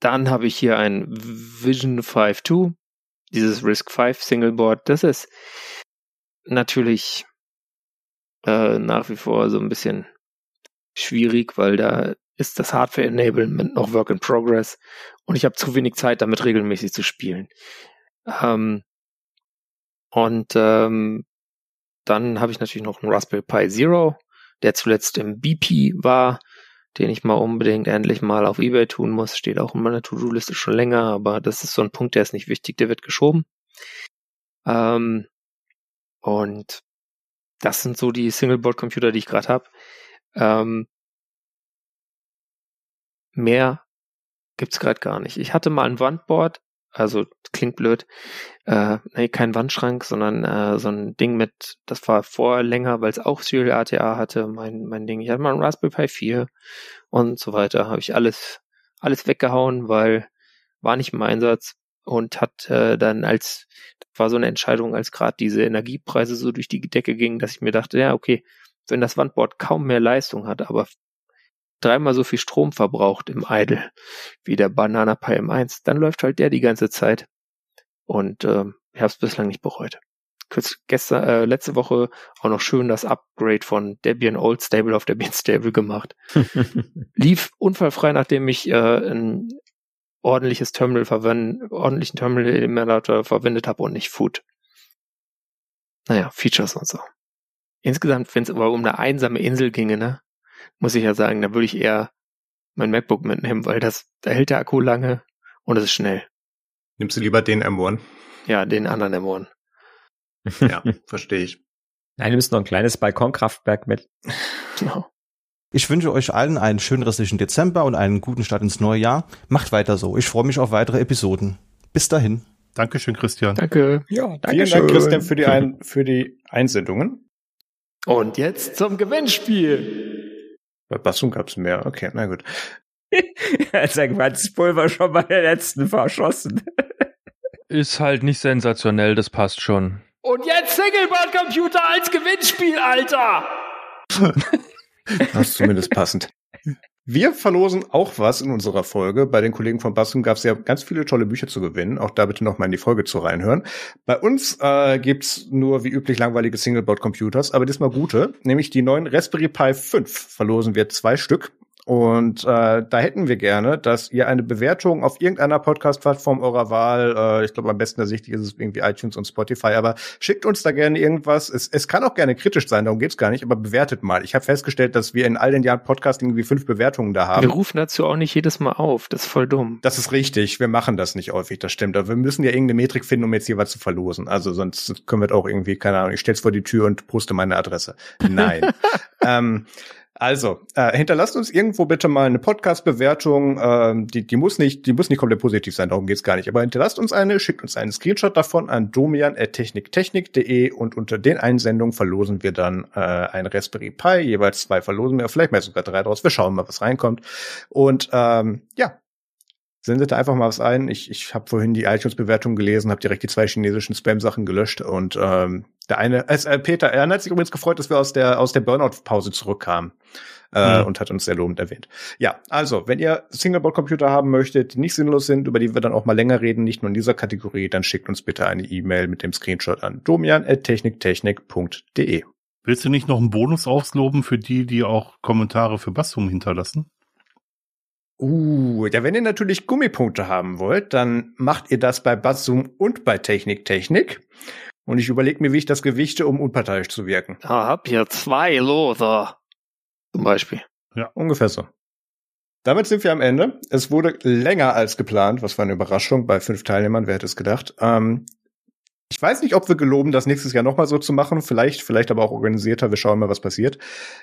dann habe ich hier ein Vision 5.2, dieses Risk 5 Single Board. Das ist natürlich äh, nach wie vor so ein bisschen schwierig, weil da ist das Hardware-Enablement noch Work in Progress und ich habe zu wenig Zeit, damit regelmäßig zu spielen. Ähm, und ähm, dann habe ich natürlich noch einen Raspberry Pi Zero, der zuletzt im BP war, den ich mal unbedingt endlich mal auf eBay tun muss. Steht auch in meiner To-Do-Liste schon länger, aber das ist so ein Punkt, der ist nicht wichtig, der wird geschoben. Ähm, und das sind so die Singleboard-Computer, die ich gerade habe. Ähm, mehr gibt's gerade gar nicht. Ich hatte mal ein Wandboard, also klingt blöd, äh, nee, kein Wandschrank, sondern äh, so ein Ding mit, das war vorher länger, weil es auch Serial ATA hatte, mein, mein Ding. Ich hatte mal ein Raspberry Pi 4 und so weiter. Habe ich alles, alles weggehauen, weil war nicht im Einsatz und hat äh, dann als, war so eine Entscheidung, als gerade diese Energiepreise so durch die Decke gingen, dass ich mir dachte, ja, okay, wenn das Wandboard kaum mehr Leistung hat, aber dreimal so viel Strom verbraucht im Idle wie der Banana Pi M1, dann läuft halt der die ganze Zeit. Und äh, ich habe es bislang nicht bereut. Kurz gestern, äh, letzte Woche auch noch schön das Upgrade von Debian Old Stable auf Debian Stable gemacht. *laughs* Lief unfallfrei, nachdem ich äh, ein ordentliches Terminal verwenden, ordentlichen Terminal-Emulator verwendet habe und nicht Food. Naja, Features und so. Insgesamt, wenn es aber um eine einsame Insel ginge, ne, muss ich ja sagen, da würde ich eher mein MacBook mitnehmen, weil das, da hält der Akku lange und es ist schnell. Nimmst du lieber den M1? Ja, den anderen M1. *laughs* ja, verstehe ich. Nein, nimmst noch ein kleines Balkonkraftwerk mit. Genau. Ich wünsche euch allen einen schönen restlichen Dezember und einen guten Start ins neue Jahr. Macht weiter so. Ich freue mich auf weitere Episoden. Bis dahin. Dankeschön, Christian. Danke. Ja, danke Vielen Dank, Christian, für die, Ein *laughs* für die Einsendungen. Und jetzt zum Gewinnspiel. Bei Bassum gab's mehr. Okay, na gut. *laughs* Sein Pulver schon bei der letzten verschossen. *laughs* Ist halt nicht sensationell, das passt schon. Und jetzt Singleboard Computer als Gewinnspiel, Alter! *laughs* Das ist zumindest passend. Wir verlosen auch was in unserer Folge. Bei den Kollegen von Bassum gab es ja ganz viele tolle Bücher zu gewinnen. Auch da bitte noch mal in die Folge zu reinhören. Bei uns äh, gibt's nur wie üblich langweilige Singleboard-Computers, aber diesmal gute, nämlich die neuen Raspberry Pi 5 verlosen wir zwei Stück. Und äh, da hätten wir gerne, dass ihr eine Bewertung auf irgendeiner Podcast-Plattform eurer Wahl, äh, ich glaube am besten ersichtlich ist es irgendwie iTunes und Spotify, aber schickt uns da gerne irgendwas. Es, es kann auch gerne kritisch sein, darum geht's gar nicht, aber bewertet mal. Ich habe festgestellt, dass wir in all den Jahren Podcasting irgendwie fünf Bewertungen da haben. Wir rufen dazu auch nicht jedes Mal auf, das ist voll dumm. Das ist richtig, wir machen das nicht häufig, das stimmt. Aber wir müssen ja irgendeine Metrik finden, um jetzt hier was zu verlosen. Also sonst können wir auch irgendwie, keine Ahnung, ich stell's vor die Tür und poste meine Adresse. Nein. *laughs* ähm, also, äh, hinterlasst uns irgendwo bitte mal eine Podcast-Bewertung. Ähm, die, die muss nicht, die muss nicht komplett positiv sein, darum geht's gar nicht. Aber hinterlasst uns eine, schickt uns einen Screenshot davon an domian.techniktechnik.de und unter den Einsendungen verlosen wir dann äh, ein Raspberry Pi. Jeweils zwei verlosen wir, vielleicht mehr sogar drei draus. Wir schauen mal, was reinkommt. Und ähm, ja, sendet da einfach mal was ein. Ich, ich habe vorhin die iTunes-Bewertung gelesen, habe direkt die zwei chinesischen Spam-Sachen gelöscht und ähm, der eine, äh, Peter, er hat sich übrigens gefreut, dass wir aus der aus der Burnout-Pause zurückkamen äh, mhm. und hat uns sehr lobend erwähnt. Ja, also wenn ihr Singleboard-Computer haben möchtet, die nicht sinnlos sind, über die wir dann auch mal länger reden, nicht nur in dieser Kategorie, dann schickt uns bitte eine E-Mail mit dem Screenshot an domian@techniktechnik.de. Willst du nicht noch einen Bonus ausloben für die, die auch Kommentare für Bassum hinterlassen? Uh, ja, wenn ihr natürlich Gummipunkte haben wollt, dann macht ihr das bei Bassum und bei Technik Technik. Und ich überlege mir, wie ich das gewichte, um unparteiisch zu wirken. Ah, hab hier zwei Loser. Zum Beispiel. Ja. Ungefähr so. Damit sind wir am Ende. Es wurde länger als geplant, was war eine Überraschung bei fünf Teilnehmern, wer hätte es gedacht. Ähm, ich weiß nicht, ob wir geloben, das nächstes Jahr nochmal so zu machen. Vielleicht, vielleicht aber auch organisierter. Wir schauen mal, was passiert.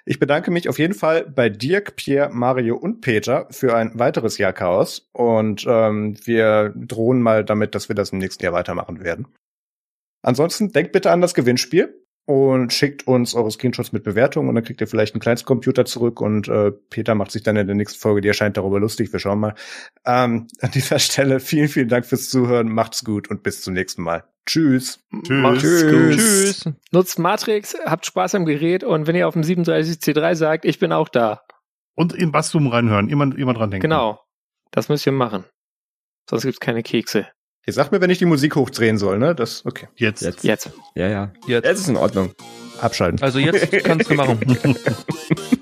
Ich bedanke mich auf jeden Fall bei Dirk, Pierre, Mario und Peter für ein weiteres Jahr Chaos. Und ähm, wir drohen mal damit, dass wir das im nächsten Jahr weitermachen werden. Ansonsten denkt bitte an das Gewinnspiel und schickt uns eure Screenshots mit Bewertungen und dann kriegt ihr vielleicht einen Kleinstcomputer zurück und äh, Peter macht sich dann in der nächsten Folge, die erscheint darüber lustig, wir schauen mal. Ähm, an dieser Stelle vielen, vielen Dank fürs Zuhören, macht's gut und bis zum nächsten Mal. Tschüss. Tschüss. Macht's Tschüss. Tschüss. Nutzt Matrix, habt Spaß am Gerät und wenn ihr auf dem 37C3 sagt, ich bin auch da. Und in Bastum reinhören, immer, immer dran denken. Genau. Das müsst ihr machen. Sonst gibt's keine Kekse. Ihr sagt mir, wenn ich die Musik hochdrehen soll, ne? Das, okay. Jetzt. Jetzt. Jetzt. Ja, ja. Jetzt. jetzt ist in Ordnung. Abschalten. Also jetzt kannst du machen. *laughs* *laughs*